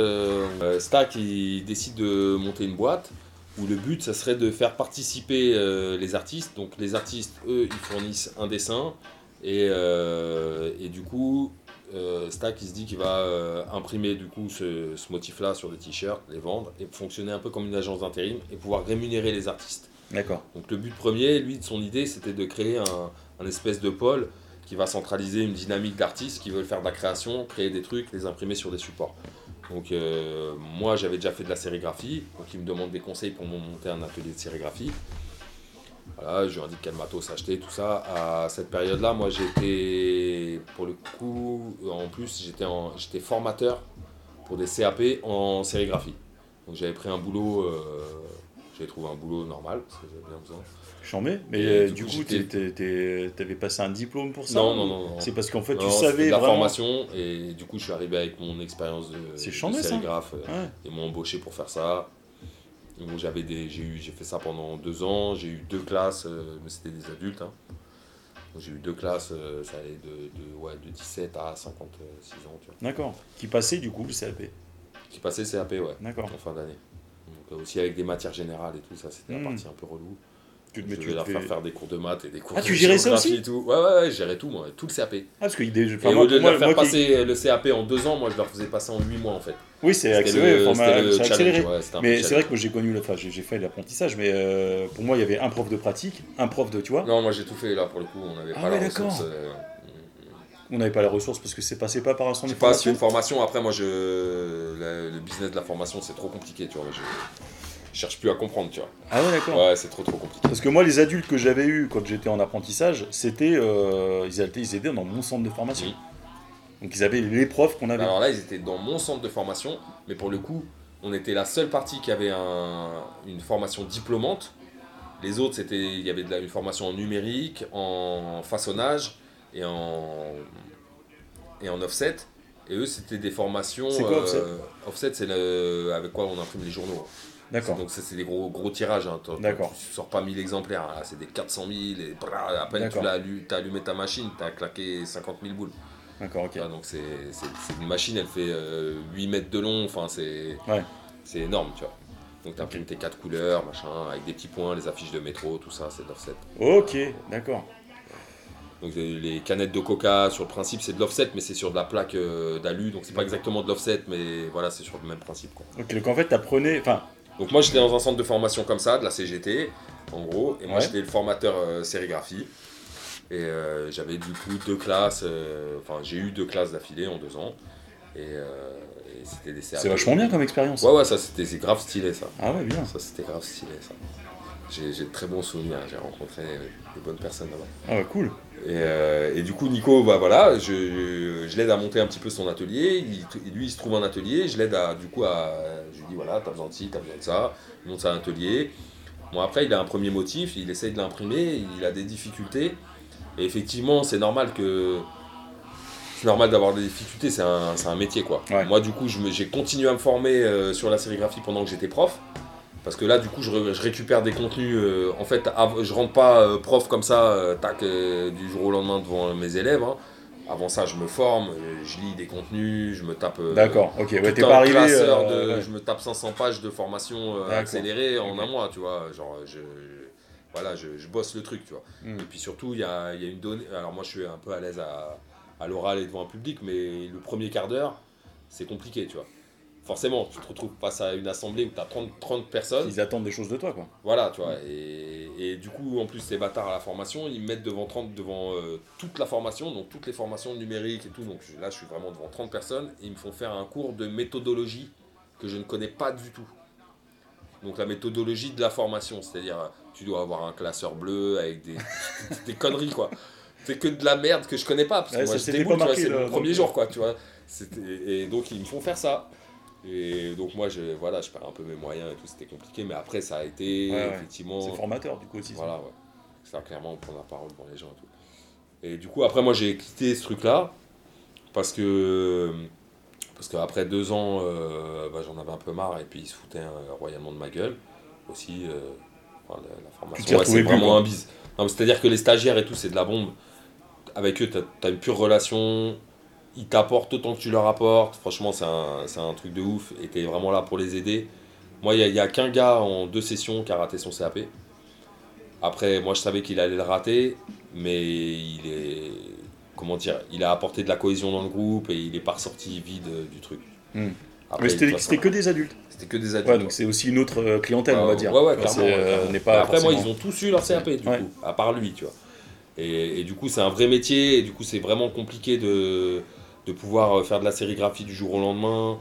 Stack il décide de monter une boîte où le but, ça serait de faire participer euh, les artistes. Donc, les artistes, eux, ils fournissent un dessin et, euh, et du coup, euh, Stack il se dit qu'il va imprimer du coup ce, ce motif-là sur des t-shirts, les vendre et fonctionner un peu comme une agence d'intérim et pouvoir rémunérer les artistes. D'accord. Donc le but premier, lui, de son idée, c'était de créer un, un espèce de pôle qui va centraliser une dynamique d'artistes qui veulent faire de la création, créer des trucs, les imprimer sur des supports. Donc euh, moi, j'avais déjà fait de la sérigraphie, donc il me demande des conseils pour monter un atelier de sérigraphie. Voilà, je lui indique quel matos acheter, tout ça. À cette période-là, moi, j'étais, pour le coup, en plus, j'étais, en- j'étais formateur pour des CAP en sérigraphie. Donc j'avais pris un boulot, euh, j'avais trouvé un boulot normal, parce que j'avais bien besoin. Mets. Mais euh, du coup, t'avais passé un diplôme pour ça Non, non, non, non. C'est parce qu'en fait, tu Non, savais de la vraiment. formation et du coup je suis arrivé avec mon expérience de, C'est de chambé, ça. sérigraphe euh, Ouais. ils m'ont embauché pour faire ça. Bon, j'avais des, j'ai eu, j'ai fait ça pendant deux ans. J'ai eu deux classes, euh, mais c'était des adultes. hein. Donc, J'ai eu deux classes, euh, ça allait de, de, ouais, de 17 à 56 ans, tu vois. D'accord. Qui passait du coup le CAP. Qui passait CAP, ouais, D'accord. en fin d'année. Donc, aussi avec des matières générales et tout ça, c'était Hmm. la partie un peu relou. Tu, Je devais tu leur devais- faire faire des cours de maths et des cours Ah, de tu gérais ça aussi et tout. Ouais, ouais, ouais, je gérais tout, moi, tout le CAP. Ah, parce des. Et au lieu de leur faire passer le CAP en deux ans, moi je leur faisais passer en huit mois en fait. Oui, c'est accéléré. le, format- c'était le c'est challenge, accéléré. ouais, c'était un peu Mais c'est vrai que moi j'ai connu, enfin j'ai fait l'apprentissage, mais euh, pour moi il y avait un prof de pratique, un prof de, tu vois, Non, moi j'ai tout fait là pour le coup, on n'avait Ah pas ouais, la d'accord. ressource. euh, on n'avait pas les ressources parce que c'est passé pas par un centre de formation. une formation, après moi je. Le, le business de la formation c'est trop compliqué, tu vois. Je, cherche plus à comprendre, tu vois. Ah ouais, d'accord. Ouais, c'est trop trop compliqué. Parce que moi, les adultes que j'avais eus quand j'étais en apprentissage, c'était. euh, ils, étaient, ils étaient dans mon centre de formation. Oui. Donc ils avaient les profs qu'on avait. Alors là, ils étaient dans mon centre de formation, mais pour le coup, on était la seule partie qui avait un- une formation diplômante. Les autres, c'était il y avait de la- une formation en numérique, en façonnage et en et en offset. Et eux, c'était des formations. C'est quoi, offset Offset, c'est avec quoi on imprime les journaux. D'accord. Donc ça, c'est des gros gros tirages. Hein. D'accord. Tu sors pas 1000 exemplaires. hein. C'est des 400 000. Et brrr, à peine tu l'as allu- allumé ta machine, t'as claqué 50 000 boules. D'accord, ok. Ah, donc c'est une machine, elle fait euh, 8 mètres de long, enfin c'est Ouais. c'est énorme, tu vois. Donc t'as tes quatre couleurs, machin, avec des petits points, les affiches de métro, tout ça, c'est de l'offset. Ok, d'accord. Donc les canettes de coca, sur le principe, c'est de l'offset, mais c'est sur de la plaque euh, d'alu, donc c'est pas exactement de l'offset, mais voilà, c'est sur le même principe. Quoi. Ok, donc en fait, t'apprenais. Enfin, Donc moi j'étais dans un centre de formation comme ça, de la CGT, en gros, et moi Ouais. j'étais le formateur euh, sérigraphie. Et euh, j'avais du coup deux classes, euh, enfin j'ai eu deux classes d'affilée en deux ans. Et, et c'était des c'est vachement bien comme expérience. Ouais, ouais, ça c'était grave stylé ça. Ah ouais, bien. Ça c'était grave stylé ça. J'ai j'ai de très bons souvenirs, j'ai rencontré des bonnes personnes là-bas. Ah ouais, cool. Et, euh, et du coup, Nico, bah voilà, je, je l'aide à monter un petit peu son atelier. Il, lui, il se trouve un atelier. Je l'aide à, du coup, à. Je lui dis, voilà, t'as besoin de ci, t'as besoin de ça. Il monte un atelier. Bon, après, il a un premier motif, il essaye de l'imprimer, il a des difficultés. Et effectivement, c'est normal que. C'est normal d'avoir des difficultés, c'est un, un métier quoi. Ouais. Moi, du coup, j'ai continué à me former euh, sur la sérigraphie pendant que j'étais prof. Parce que là, du coup, je, re- je récupère des contenus. euh, en fait, je rentre pas euh, prof comme ça, euh, tac, du jour au lendemain devant mes élèves. hein. Avant ça, je me forme, je lis des contenus, je me tape. D'accord, ok. Ouais, t'es pas arrivé. de- ouais. Je me tape 500 pages de formation accélérée en un mois, tu vois. Genre, je, voilà, je, je bosse le truc, tu vois. Mm. Et puis surtout, il y a, y a une donnée. Alors, moi, je suis un peu à l'aise à, à l'oral et devant un public, mais le premier quart d'heure, c'est compliqué, tu vois. Forcément, tu te retrouves face à une assemblée où tu as 30, 30 personnes. Ils attendent des choses de toi, quoi. Voilà, tu vois. Et, et du coup, en plus, ces bâtards à la formation, ils me mettent devant 30, devant euh, toute la formation, donc toutes les formations numériques et tout. Donc là, je suis vraiment devant 30 personnes et ils me font faire un cours de méthodologie que je ne connais pas du tout. Donc la méthodologie de la formation, c'est-à-dire euh, tu dois avoir un classeur bleu avec des, des conneries, quoi. C'est que de la merde que je connais pas, parce que Ouais, moi j'étais c'est le premier jour, quoi, tu vois. Et donc ils me font faire ça. Et donc moi, je, voilà, je perds un peu mes moyens et tout, c'était compliqué, mais après ça a été Ouais, effectivement... C'est formateur, du coup, aussi. ça. Voilà, ouais. Ça, clairement, on prend la parole devant les gens et tout. Et du coup, après, moi, j'ai quitté ce truc-là parce que. Parce qu'après deux ans, euh, bah, j'en avais un peu marre et puis ils se foutaient euh, royalement de ma gueule. Aussi, euh, enfin, la, la formation, ouais, c'est vraiment quoi. un bise. C'est-à-dire que les stagiaires et tout, c'est de la bombe. Avec eux, tu as, une pure relation. Ils t'apportent autant que tu leur apportes. Franchement, c'est un, un truc de ouf. Et tu es vraiment là pour les aider. Moi, il n'y a, a qu'un gars en deux sessions qui a raté son CAP. Après, moi, je savais qu'il allait le rater, mais il est. Comment dire Il a apporté de la cohésion dans le groupe et il n'est pas ressorti vide du truc. Hmm. Après, Mais c'était que des adultes. c'était que des adultes. Ouais, donc c'est aussi une autre euh, clientèle, on va dire. Ouais, ouais, clairement. euh, clairement. pas Après, moi, ils ont tous eu leur CAP, du Ouais. coup, à part lui, tu vois. Et, et du coup, c'est un vrai métier, et du coup, c'est vraiment compliqué de, de pouvoir euh, faire de la sérigraphie du jour au lendemain.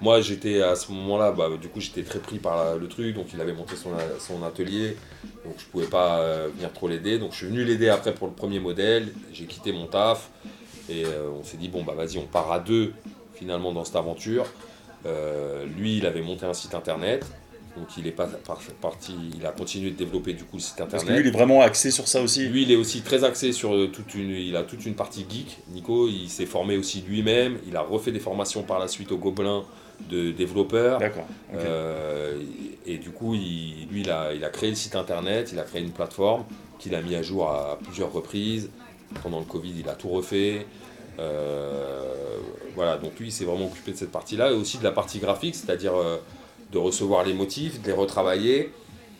Moi, j'étais à ce moment-là, bah, du coup, j'étais très pris par le truc, donc il avait monté son, son atelier, donc je pouvais pas euh, venir trop l'aider. Donc je suis venu l'aider après pour le premier modèle, j'ai quitté mon taf, et euh, on s'est dit, bon, bah vas-y, on part à deux, finalement, dans cette aventure. Euh, lui, il avait monté un site internet, donc il est pas par- parti, il a continué de développer du coup le site internet. Parce que lui, il est vraiment axé sur ça aussi. Lui, il est aussi très axé sur euh, toute une, il a toute une partie geek. Nico, il s'est formé aussi lui-même. Il a refait des formations par la suite au Gobelin de développeurs. D'accord. Euh, et, et du coup, il, lui, il a, il a créé le site internet, il a créé une plateforme qu'il a mis à jour à plusieurs reprises. Pendant le Covid, il a tout refait. Euh, voilà, donc lui, il s'est vraiment occupé de cette partie-là et aussi de la partie graphique, c'est-à-dire euh, de recevoir les motifs, de les retravailler.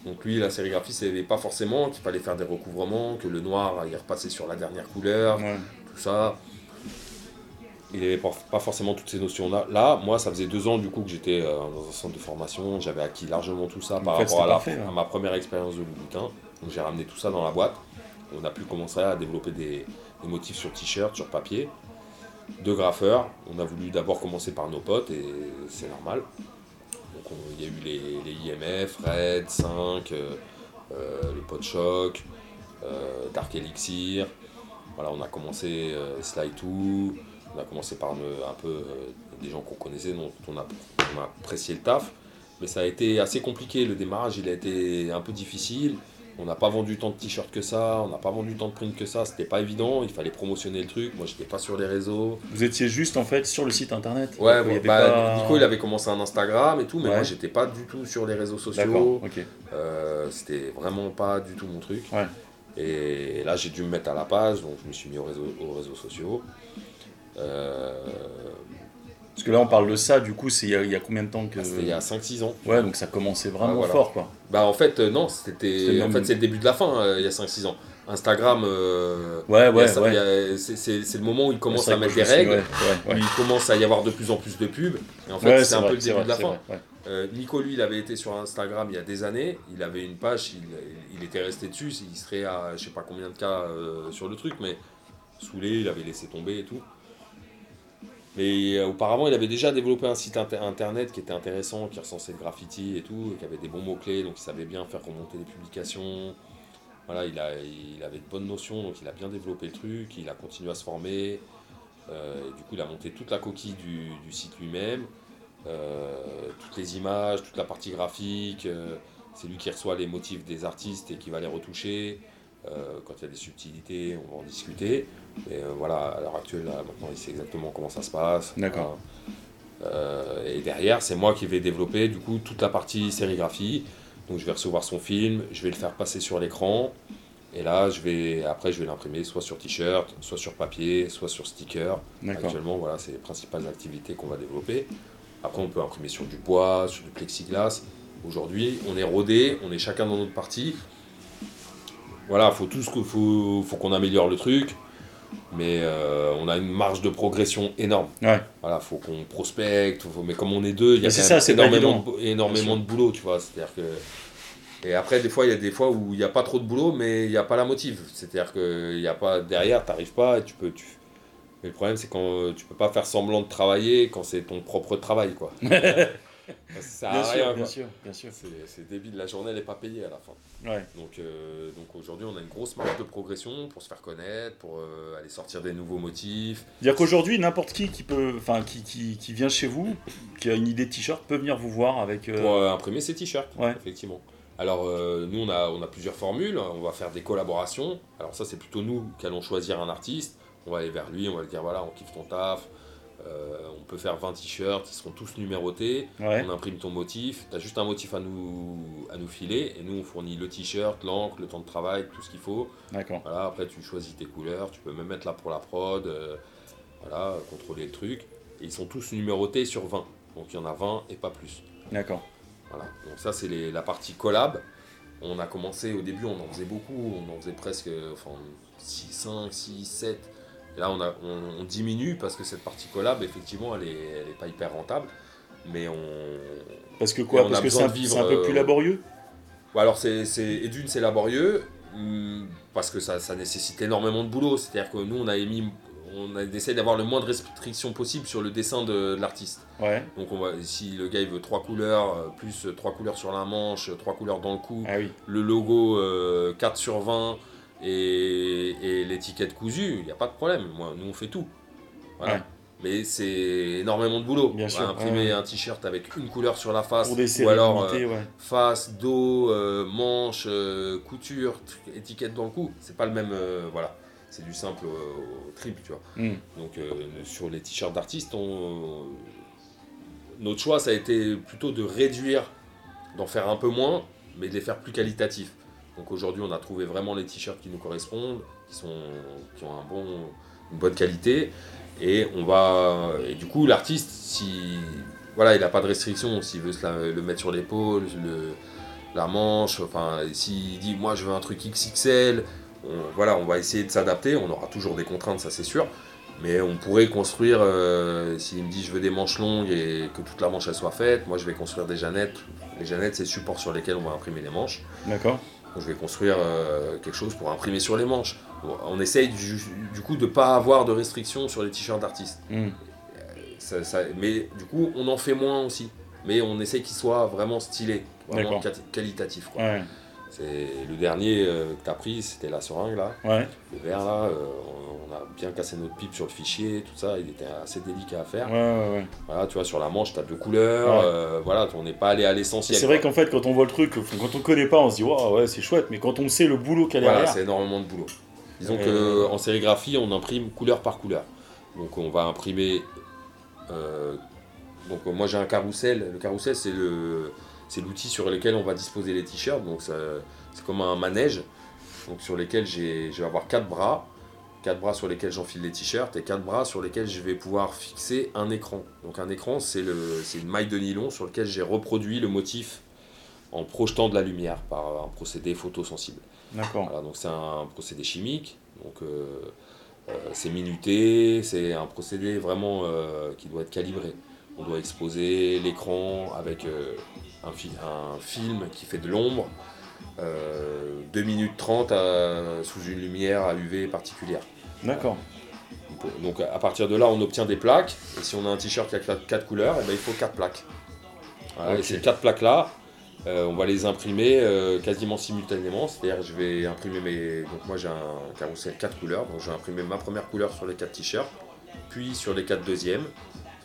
Donc lui, la sérigraphie, c'est pas forcément qu'il fallait faire des recouvrements, que le noir, il repassait sur la dernière couleur, Ouais. tout ça. Il n'avait pas forcément toutes ces notions-là. Là, moi, ça faisait deux ans du coup que j'étais euh, dans un centre de formation. J'avais acquis largement tout ça En par fait, rapport à, la- c'était parfait, à hein. ma première expérience de Louboutin. Donc j'ai ramené tout ça dans la boîte. On a pu commencer à développer des, des motifs sur t-shirt, sur papier. Deux graffeurs. On a voulu d'abord commencer par nos potes et c'est normal. Il y a eu les, les IMF, Red, 5, euh, euh, le pot choc, euh, Dark Elixir. Voilà, on a commencé euh, Sly 2, on a commencé par un peu des gens qu'on connaissait, dont on a, on a apprécié le taf. Mais ça a été assez compliqué, le démarrage il a été un peu difficile. On n'a pas vendu tant de t-shirts que ça, on n'a pas vendu tant de prints que ça, c'était pas évident, il fallait promotionner le truc, moi j'étais pas sur les réseaux. Vous étiez juste en fait sur le site internet. Ouais, bon, bah, pas- Nico il avait commencé un Instagram et tout, mais Ouais. moi j'étais pas du tout sur les réseaux sociaux. Euh, c'était vraiment pas du tout mon truc. Ouais. Et là j'ai dû me mettre à la page, donc je me suis mis aux réseaux, aux réseaux sociaux. Euh, Parce que là, on parle de ça, du coup, c'est il y, a- il y a combien de temps que. Ah, C'était il y a 5-6 ans. Ouais, donc ça commençait vraiment voilà. fort, quoi. Bah en fait euh, non, C'était en même- fait c'est le début de la fin euh, il y a 5-6 ans. Instagram euh, Ouais, ouais, ça- ouais. a- c'est- c'est c'est le moment où il commence à mettre des règles, Ouais, ouais, où il commence à y avoir de plus en plus de pubs. Et en fait c'est c'est un vrai, peu le début vrai, de la fin. vrai. Euh, Nico, lui, il avait été sur Instagram il y a des années. Il avait une page, il, il était resté dessus. Il serait à je sais pas combien de cas euh, sur le truc, mais saoulé, il avait laissé tomber et tout. Mais euh, auparavant, il avait déjà développé un site inter- internet qui était intéressant, qui recensait le graffiti et tout, et qui avait des bons mots-clés, donc il savait bien faire remonter les publications. Voilà, il, a, il avait de bonnes notions, donc il a bien développé le truc, il a continué à se former. Euh, du coup, il a monté toute la coquille du, du site lui-même. Euh, toutes les images, toute la partie graphique. c'est lui qui reçoit les motifs des artistes et qui va les retoucher. Quand il y a des subtilités, on va en discuter. Mais euh, voilà, à l'heure actuelle, là, maintenant, il sait exactement comment ça se passe. D'accord. Euh, et derrière, c'est moi qui vais développer du coup toute la partie sérigraphie. Donc je vais recevoir son film, je vais le faire passer sur l'écran. Et là, je vais, après, je vais l'imprimer soit sur t-shirt, soit sur papier, soit sur sticker. Actuellement, voilà, c'est les principales activités qu'on va développer. Après, on peut imprimer sur du bois, sur du plexiglas. Aujourd'hui, on est rodé, on est chacun dans notre partie. Voilà, faut tout ce que faut, faut qu'on améliore le truc, mais euh, on a une marge de progression énorme. Ouais. Voilà, faut qu'on prospecte, faut- mais comme on est deux, il y a ça, énormément, de, énormément de boulot, tu vois. C'est-à-dire que et après, des fois, il y a des fois où il n'y a pas trop de boulot, mais il n'y a pas la motive. C'est-à-dire que il y a pas derrière, t'arrives pas, et tu peux. Tu... Mais le problème, c'est quand tu peux pas faire semblant de travailler quand c'est ton propre travail, quoi. ça Bien rien, sûr, bien sûr, bien sûr. C'est débile, la journée elle n'est pas payée à la fin. Ouais. Donc, euh, donc aujourd'hui, on a une grosse marge de progression pour se faire connaître, pour euh, aller sortir des nouveaux motifs. C'est-à-dire qu'aujourd'hui, n'importe qui qui peut, enfin, qui, qui, qui vient chez vous, qui a une idée de t-shirt, peut venir vous voir avec. euh, pour euh, imprimer ses t-shirts, Ouais. effectivement. Alors, nous, on a, on a plusieurs formules. On va faire des collaborations. Alors, ça, c'est plutôt nous qui allons choisir un artiste. On va aller vers lui, on va lui dire voilà, on kiffe ton taf. Euh, on peut faire 20 t-shirts, ils seront tous numérotés. Ouais. On imprime ton motif. Tu as juste un motif à nous, à nous filer. Et nous, on fournit le t-shirt, l'encre, le temps de travail, tout ce qu'il faut. D'accord. Voilà, après, tu choisis tes couleurs. Tu peux même mettre là pour la prod. euh, voilà, contrôler le truc. Et ils sont tous numérotés sur 20. Donc, il y en a 20 et pas plus. D'accord. Voilà, donc ça c'est les- la partie collab. On a commencé au début, on en faisait beaucoup, on en faisait presque enfin, 6, 5, 6, 7. Et là on, a, on, on diminue parce que cette partie collab, effectivement, elle est, elle est pas hyper rentable. Mais on. Parce que quoi on Parce que c'est un, vivre, un peu plus euh, laborieux Ou alors, c'est, c'est, et d'une, c'est laborieux hum, parce que ça, ça nécessite énormément de boulot. C'est-à-dire que nous, on a émis. On a essayé d'avoir le moins de restrictions possible sur le dessin de, de l'artiste. Ouais. Donc on va, si le gars il veut trois couleurs, euh, plus euh, trois couleurs sur la manche, euh, trois couleurs dans le cou, Ah oui. le logo euh, 4 sur 20 et, et l'étiquette cousue, il n'y a pas de problème. Moi, nous on fait tout. Voilà. Ouais. Mais c'est énormément de boulot. Bien imprimer ouais, un t-shirt avec une couleur sur la face, ou alors euh, face, dos, euh, manche, euh, couture, étiquette dans le cou. C'est pas le même. euh, voilà. C'est du simple au, triple, tu vois. Hmm. Donc sur les t-shirts d'artistes, on- notre choix ça a été plutôt de réduire, d'en faire un peu moins, mais de les faire plus qualitatifs. Donc aujourd'hui on a trouvé vraiment les t-shirts qui nous correspondent, qui, sont, qui ont un bon, une bonne qualité. Et on va. Et du coup l'artiste, si voilà, il n'a pas de restriction, s'il veut le mettre sur l'épaule, le, la manche, enfin s'il dit moi je veux un truc XXL, on- voilà, on va essayer de s'adapter, on aura toujours des contraintes, ça c'est sûr. Mais on pourrait construire, euh, s'il me dit je veux des manches longues et que toute la manche elle soit faite, moi je vais construire des jeannettes. Les jeannettes, c'est le support sur lesquels on va imprimer les manches. D'accord. Je vais construire euh, quelque chose pour imprimer sur les manches. On essaye du, du coup de ne pas avoir de restrictions sur les t-shirts d'artistes. Hmm. Ça- ça- mais du coup, on en fait moins aussi. Mais on essaye qu'ils soient vraiment stylés, vraiment qualitatifs. quoi. Ouais. C'est le dernier euh, que tu as pris, c'était la seringue là. Ouais. Le verre là, euh, on, on a bien cassé notre pipe sur le fichier, tout ça, il était assez délicat à faire. Ouais, ouais, ouais. Voilà, tu vois, sur la manche, tu as deux couleurs, euh, voilà, on n'est pas allé à l'essentiel. C'est vrai qu'en fait, quand on voit le truc, quand on connaît pas, on se dit, waouh, ouais, c'est chouette, mais quand on sait le boulot qu'il y a Voilà, derrière. c'est énormément de boulot. Disons Euh, qu'en sérigraphie, on imprime couleur par couleur. Donc on va imprimer. donc moi j'ai un carrousel. Le carrousel c'est le c'est l'outil sur lequel on va disposer les t-shirts. Donc c'est comme un manège. Donc sur lesquels j'ai je vais avoir quatre bras. quatre bras sur lesquels j'enfile les t-shirts et quatre bras sur lesquels je vais pouvoir fixer un écran. Donc un écran, c'est une maille de nylon sur lequel j'ai reproduit le motif en projetant de la lumière par un procédé photosensible. D'accord. Voilà, donc c'est un procédé chimique, donc euh, euh, c'est minuté, c'est un procédé vraiment euh, qui doit être calibré. On doit exposer l'écran avec un, un, film qui fait de l'ombre, 2 minutes 30 sous une lumière à UV particulière. D'accord. Donc à partir de là, on obtient des plaques. Et si on a un t-shirt qui a 4 couleurs, et eh ben, il faut 4 plaques. Et ces 4 plaques-là, euh, on va les imprimer euh, quasiment simultanément. C'est-à-dire je vais imprimer mes. Donc moi j'ai un carrousel 4 couleurs. Donc je vais imprimer ma première couleur sur les 4 t-shirts, puis sur les 4 deuxièmes.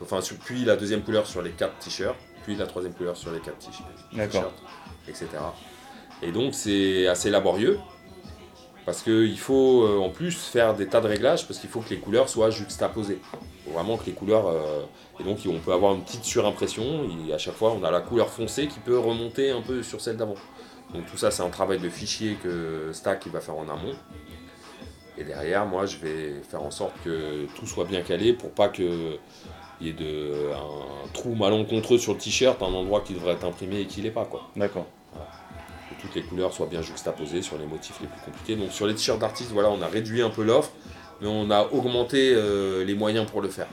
Enfin, puis la deuxième couleur sur les 4 t-shirts, puis la troisième couleur sur les 4 t-shirts, etc. Et donc c'est assez laborieux. Parce qu'il faut euh, en plus faire des tas de réglages parce qu'il faut que les couleurs soient juxtaposées. Il faut vraiment que les couleurs. Euh, et donc on peut avoir une petite surimpression. Et à chaque fois, on a la couleur foncée qui peut remonter un peu sur celle d'avant. Donc tout ça, c'est un travail de fichier que Stack va faire en amont. Et derrière, moi, je vais faire en sorte que tout soit bien calé pour pas qu'il y ait de, un trou malencontreux sur le t-shirt, un endroit qui devrait être imprimé et qui l'est pas. D'accord toutes les couleurs soient bien juxtaposées sur les motifs les plus compliqués. Donc sur les t-shirts d'artistes, voilà, on a réduit un peu l'offre, mais on a augmenté euh, les moyens pour le faire.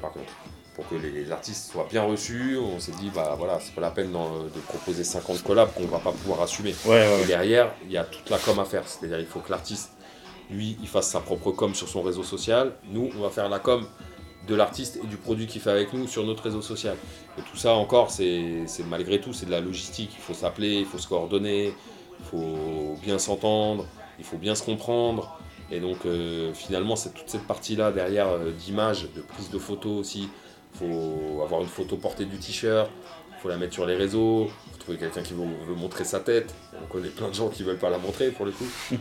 Par contre, pour que les, artistes soient bien reçus, on s'est dit, bah voilà, c'est pas la peine de proposer 50 collabs qu'on va pas pouvoir assumer. Et derrière, il y a toute la com à faire. C'est-à-dire, il faut que l'artiste, lui, il fasse sa propre com sur son réseau social. Nous, on va faire la com de l'artiste et du produit qu'il fait avec nous sur notre réseau social. Et tout ça encore, c'est malgré tout, c'est de la logistique. Il faut s'appeler, il faut se coordonner, il faut bien s'entendre, il faut bien se comprendre. Et donc euh, finalement, c'est toute cette partie-là derrière euh, d'image, de prise de photos aussi. Il faut avoir une photo portée du t-shirt, il faut la mettre sur les réseaux, il faut trouver quelqu'un qui veut, veut, montrer sa tête. On connaît plein de gens qui veulent pas la montrer pour le coup.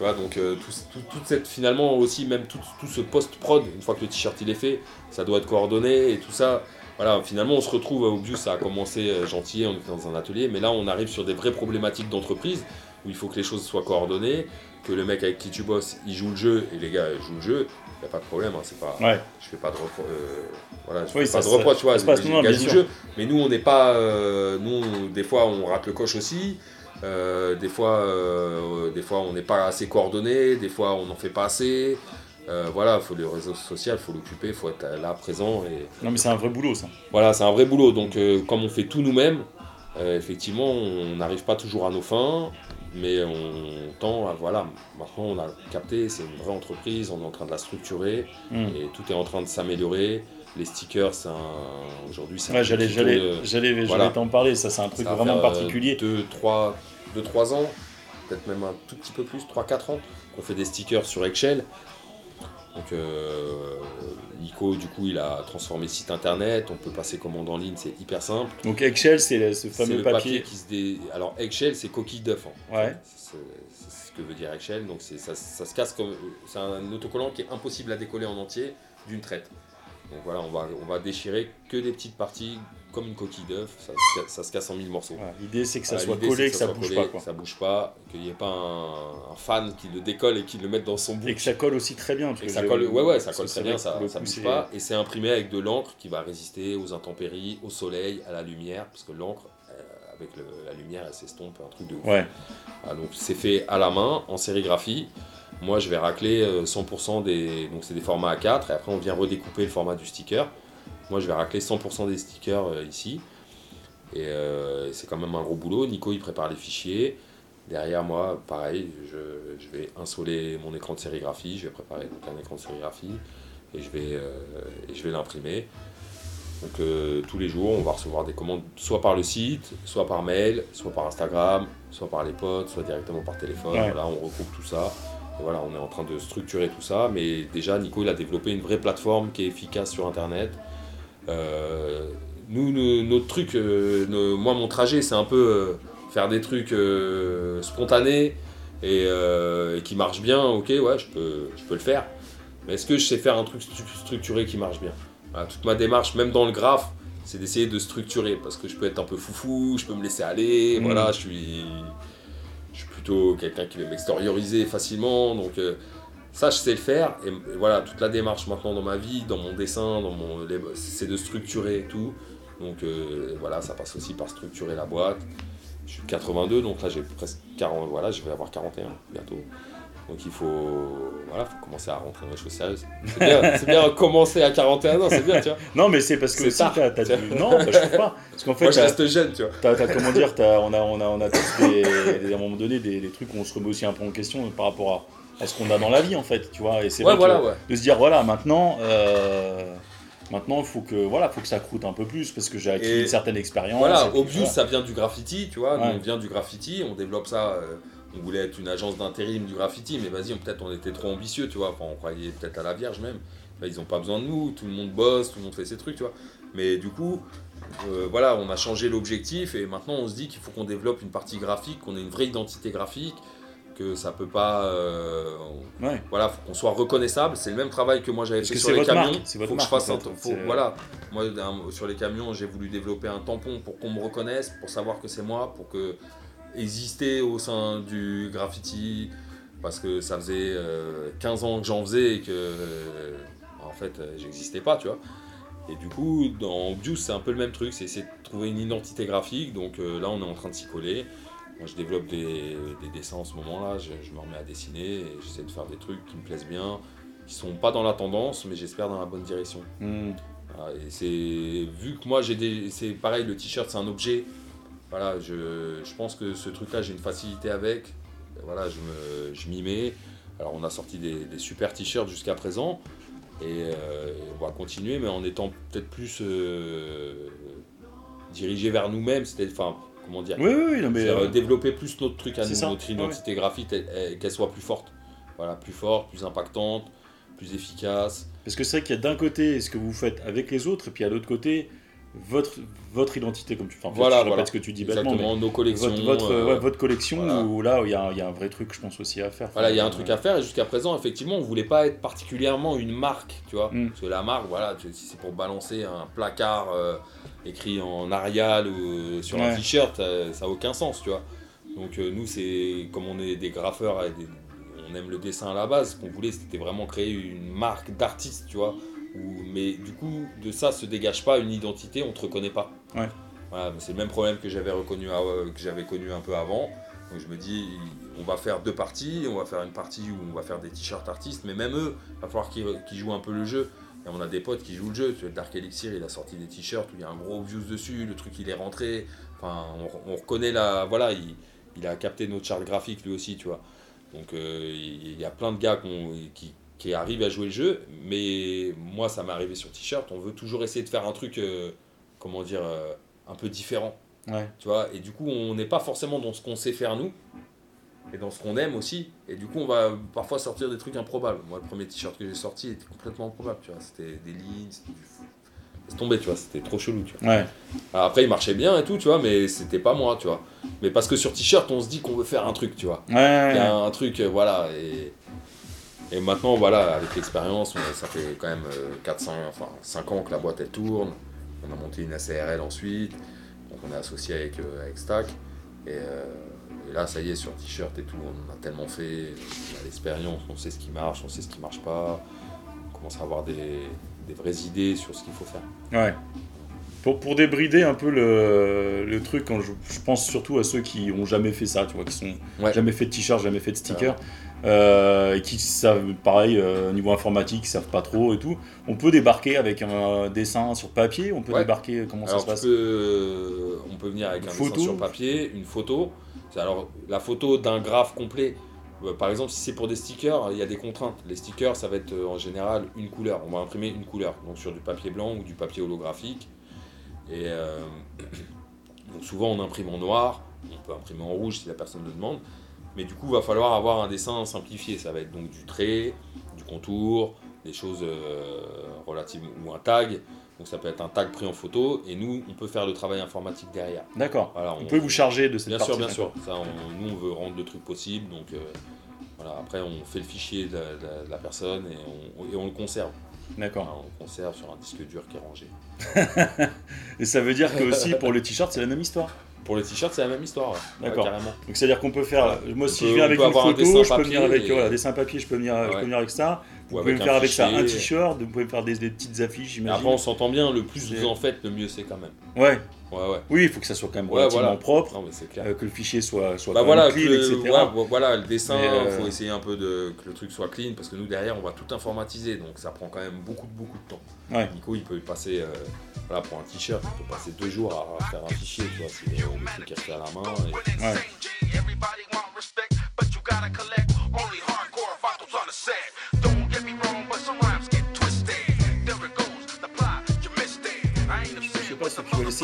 donc euh, toute cette finalement aussi même tout, ce post-prod, une fois que le t-shirt il est fait, ça doit être coordonné et tout ça. Voilà, finalement on se retrouve au Obvious, ça a commencé euh, gentil, on était dans un atelier, mais là on arrive sur des vraies problématiques d'entreprise où il faut que les choses soient coordonnées, que le mec avec qui tu bosses, il joue le jeu et les gars jouent le jeu, il n'y a pas de problème, hein, c'est pas, je fais pas de reproche, euh, voilà, je fais pas de reproche, tu vois, les, gars jouent le jeu, mais nous on n'est pas, nous des fois on rate le coche aussi, euh, des, fois, euh, des fois, on n'est pas assez coordonné, des fois, on n'en fait pas assez. Euh, voilà, faut le réseau social, faut l'occuper, faut être là présent. Et... Non, mais c'est un vrai boulot, ça. Voilà, c'est un vrai boulot. Donc, comme on fait tout nous-mêmes, effectivement, on n'arrive pas toujours à nos fins, mais on tend à. Voilà, maintenant, on a capté, c'est une vraie entreprise, on est en train de la structurer, hmm. et tout est en train de s'améliorer les stickers, aujourd'hui, c'est ouais, J'allais, j'allais, j'allais, t'en parler, ça c'est un truc vraiment particulier. 2-3 ans, peut-être même un tout petit peu plus, 3-4 ans, qu'on fait des stickers sur Excel. Donc euh, Nico, du coup, il a transformé site internet, on peut passer commande en ligne, c'est hyper simple. Donc Excel, c'est ce fameux papier. qui se dé... Alors Excel, c'est coquille d'œuf. Hein. Ouais. C'est, ce que veut dire Excel. Donc ça, ça se casse comme. C'est un autocollant qui est impossible à décoller en entier d'une traite. Donc voilà, on va, on va déchirer que des petites parties comme une coquille d'œuf, ça, se casse en mille morceaux. L'idée c'est que ça soit collé, que, ça, bouge pas. Quoi. Ça bouge pas, qu'il n'y ait pas un, fan qui le décolle et qui le mette dans son bout. Et que ça colle aussi très bien. ça colle, ouais, ouais, ça colle très bien, ça, ça bouge pas. Et c'est imprimé avec de l'encre qui va résister aux intempéries, au soleil, à la lumière, parce que l'encre, euh, avec la lumière, elle s'estompe, un truc de ouf. Ouais. Ah, donc c'est fait à la main, en sérigraphie. Moi, je vais racler 100% euh, des. Donc, c'est des formats A4 et après, on vient redécouper le format du sticker. Moi, je vais racler 100% des stickers euh, ici. Et euh, c'est quand même un gros boulot. Nico, il prépare les fichiers. Derrière moi, pareil, je, vais insoler mon écran de sérigraphie. Je vais préparer donc, un écran de sérigraphie et je vais, je vais l'imprimer. Donc tous les jours, on va recevoir des commandes soit par le site, soit par mail, soit par Instagram, soit par les potes, soit directement par téléphone. Là, on regroupe tout ça voilà, on est en train de structurer tout ça, mais déjà Nico il a développé une vraie plateforme qui est efficace sur Internet. Euh, nous, notre truc, euh, moi mon trajet c'est un peu euh, faire des trucs spontanés et, qui marchent bien, ok ouais je peux, je peux le faire. Mais est-ce que je sais faire un truc structuré qui marche bien? Toute ma démarche, même dans le graphe, c'est d'essayer de structurer parce que je peux être un peu foufou, je peux me laisser aller, mmh. voilà, je suis je suis plutôt quelqu'un qui veut m'extérioriser facilement, donc euh, ça, je sais le faire. Et, voilà, toute la démarche maintenant dans ma vie, dans mon dessin, dans mon, c'est de structurer tout. Donc euh, voilà, ça passe aussi par structurer la boîte. Je suis 82, donc là j'ai presque 40, voilà, je vais avoir 41 bientôt. Donc il faut, voilà, faut commencer à rentrer dans les choses sérieuses. C'est bien, c'est bien commencer à 41 ans, c'est bien, tu vois. Non, mais c'est parce que aussi t'as, t'as du- Non, bah, je trouve pas. Parce qu'en fait, Moi je reste jeune, tu vois. T'as, t'as- comment dire, t'as- on, a, on, a, on a tous des, des- à un moment donné des, des trucs où on se remet aussi un peu en question par rapport à, à ce qu'on a dans la vie en fait, tu vois. Et c'est Ouais, vrai voilà, que ouais. de se dire voilà maintenant, euh, maintenant il faut que voilà, faut que ça croûte un peu plus parce que j'ai acquis Et une certaine expérience. Voilà, Obvious, ça vient du graffiti, tu vois. Nous, on vient du graffiti, on développe ça. euh, on voulait être une agence d'intérim du graffiti, mais vas-y, on- peut-être on était trop ambitieux, tu vois. Enfin, on croyait peut-être à la Vierge même. Ils n'ont pas besoin de nous, tout le monde bosse, tout le monde fait ses trucs, tu vois. Mais du coup, euh, voilà, on a changé l'objectif et maintenant on se dit qu'il faut qu'on développe une partie graphique, qu'on ait une vraie identité graphique, que ça peut pas. euh, Ouais. voilà, faut qu'on soit reconnaissable. C'est le même travail que moi j'avais fait sur les camions. marque, c'est votre faut que je fasse en un. faut- C'est- voilà, moi sur les camions, j'ai voulu développer un tampon pour qu'on me reconnaisse, pour savoir que c'est moi, pour que exister au sein du graffiti, parce que ça faisait euh, 15 ans que j'en faisais et que euh, en fait euh, j'existais pas, tu vois. Et du coup, dans Obvious, c'est un peu le même truc, c'est essayer de trouver une identité graphique. Donc euh, là, on est en train de s'y coller. Moi, je développe des, des dessins en ce moment-là, je, je me remets à dessiner et j'essaie de faire des trucs qui me plaisent bien, qui sont pas dans la tendance, mais j'espère dans la bonne direction. Hmm. Voilà, et c'est vu que moi j'ai des c'est pareil le t-shirt c'est un objet voilà je, je pense que ce truc là j'ai une facilité avec. Voilà je me je m'y mets. Alors on a sorti des, des super t-shirts jusqu'à présent. Et euh, on va continuer mais en étant peut-être plus euh, dirigé vers nous-mêmes c'est enfin comment dire? Oui, oui, oui, non, mais c'est-à-dire, euh, développer plus notre truc à nous, ça, notre ouais, identité graphique, elle- elle- qu'elle soit plus forte. Voilà, plus forte, plus impactante, plus efficace. parce que c'est vrai qu'il y a d'un côté ce que vous faites avec les autres et puis à l'autre côté votre votre identité comme tu enfin, Voilà, je répète voilà. ce que tu dis bêtement, mais Exactement, nos collections. votre, votre, euh, ouais, votre collection voilà. où là il y, a, il y a un vrai truc je pense aussi à faire. Voilà, il y a un truc à faire et jusqu'à présent, effectivement, on voulait pas être particulièrement une marque, tu vois. Mm. Parce que la marque, voilà, si c'est pour balancer un placard euh, écrit en Arial ou euh, sur un t-shirt, euh, ça n'a aucun sens, tu vois. Donc euh, nous, c'est comme on est des graffeurs et des- on aime le dessin à la base, ce qu'on voulait, c'était vraiment créer une marque d'artiste, tu vois. Où- mais du coup, de ça se dégage pas une identité, on te reconnaît pas. Ouais. Voilà, c'est le même problème que j'avais reconnu, à- euh, que j'avais connu un peu avant. Donc je me dis, on va faire deux parties. On va faire une partie où on va faire des t-shirts artistes, mais même eux, il va falloir qu'ils qu'ils jouent un peu le jeu. Et on a des potes qui jouent le jeu. Tu vois, Dark Elixir, il a sorti des t-shirts où il y a un gros views dessus. Le truc, il est rentré. Enfin, on, on reconnaît la. Voilà, il, il a capté notre charte graphique lui aussi, tu vois. Donc euh, il y a plein de gars qui, qui arrivent à jouer le jeu. Mais moi, ça m'est arrivé sur t-shirt. On veut toujours essayer de faire un truc, euh, comment dire, euh, un peu différent. Ouais. Tu vois, et du coup, on n'est pas forcément dans ce qu'on sait faire nous, et dans ce qu'on aime aussi. Et du coup, on va parfois sortir des trucs improbables. Moi, le premier t-shirt que j'ai sorti était complètement improbable, tu vois. C'était des lignes, c'était du tomber, tu vois, c'était trop chelou, tu vois. Ouais. Alors après, il marchait bien et tout, tu vois, mais c'était pas moi, tu vois. Mais parce que sur t-shirt, on se dit qu'on veut faire un truc, tu vois. Ouais, Il y a un truc, euh, voilà. Et, et maintenant, voilà, avec l'expérience, ça fait quand même 400, enfin 5 ans que la boîte elle tourne. On a monté une ACRL ensuite. Donc on est associé avec, euh, avec Stack. Et, euh, et là, ça y est, sur t-shirt et tout, on a tellement fait. On a l'expérience, on sait ce qui marche, on sait ce qui marche pas. On commence à avoir des, des vraies idées sur ce qu'il faut faire. Ouais. Pour, pour débrider un peu le, le truc, quand je, je pense surtout à ceux qui ont jamais fait ça, tu vois, qui sont Ouais. jamais fait de t-shirt, jamais fait de sticker, euh, qui savent, pareil, euh, niveau informatique, ils savent pas trop et tout. On peut débarquer avec un dessin sur papier, on peut Ouais. débarquer, comment Alors ça se passe peux, euh, on peut venir avec Une un photo. dessin sur papier, une photo. Alors la photo d'un graphe complet. euh, Par exemple, si c'est pour des stickers, il y a des contraintes. Les stickers, ça va être en général une couleur. On va imprimer une couleur, donc sur du papier blanc ou du papier holographique. Et euh, donc souvent on imprime en noir. On peut imprimer en rouge si la personne le demande. Mais du coup, il va falloir avoir un dessin simplifié. Ça va être donc du trait, du contour, des choses euh, relatives ou un tag. Donc ça peut être un tag pris en photo et nous, on peut faire le travail informatique derrière. D'accord. Voilà, On peut vous charger de cette Bien partie. sûr, bien sûr. Ça, on- nous, on veut rendre le truc possible. Donc euh, voilà, après, on fait le fichier de la, de la- de la personne et on, et on le conserve. D'accord. Voilà, on le conserve sur un disque dur qui est rangé. Et ça veut dire que aussi pour le t-shirt, c'est la même histoire. Pour les t-shirts, c'est la même histoire. ouais. D'accord. Ouais. Donc c'est-à-dire qu'on peut faire. Moi, si peut- je viens avec une un photo, je peux venir avec et- voilà, dessin papier, je peux venir, je peux venir avec ça. Vous Ou pouvez me faire avec ça un t-shirt, vous pouvez me faire des, des petites affiches, j'imagine. après, on s'entend bien, le plus vous en faites, le mieux c'est quand même. Ouais, Ouais, ouais. oui, il faut que ça soit quand même Ouais, relativement voilà. propre, Non, mais c'est clair. euh, que le fichier soit, soit Bah voilà, que clean, le, etc. ouais, voilà, le dessin, il euh, faut essayer un peu de que le truc soit clean parce que nous derrière on va tout informatiser donc ça prend quand même beaucoup beaucoup de temps. Ouais. Nico il peut y passer, euh, voilà pour un t-shirt, il peut passer deux jours à faire un fichier, tu vois, c'est euh, le truc est fait à la main. et-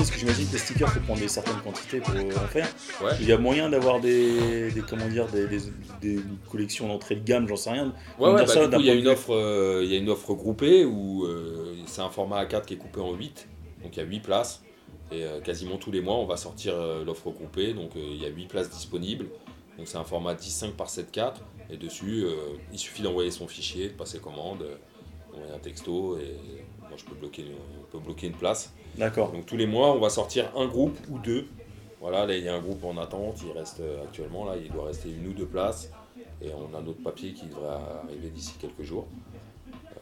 parce que j'imagine que les stickers, faut prendre des certaines quantités pour en faire. Ouais. Il y a moyen d'avoir des, des, comment dire, des, des, des collections d'entrée de gamme, j'en sais rien. Ouais, ouais, bah, ça du d'un coup, il y a une offre, euh, il y a une offre groupée où euh, c'est un format A4 qui est coupé en 8, donc il y a 8 places. Et euh, quasiment tous les mois, on va sortir l'offre groupée, donc il y a 8 places disponibles. Donc c'est un format 10-5 par 7-4, et dessus, il suffit d'envoyer son fichier, de passer commande, envoyer un texto, et moi je peux bloquer, on peut bloquer une place. D'accord. Donc tous les mois, on va sortir un groupe ou deux. Voilà, là il y a un groupe en attente, il reste euh, actuellement, là il doit rester une ou deux places. Et on a notre papier qui devrait arriver d'ici quelques jours.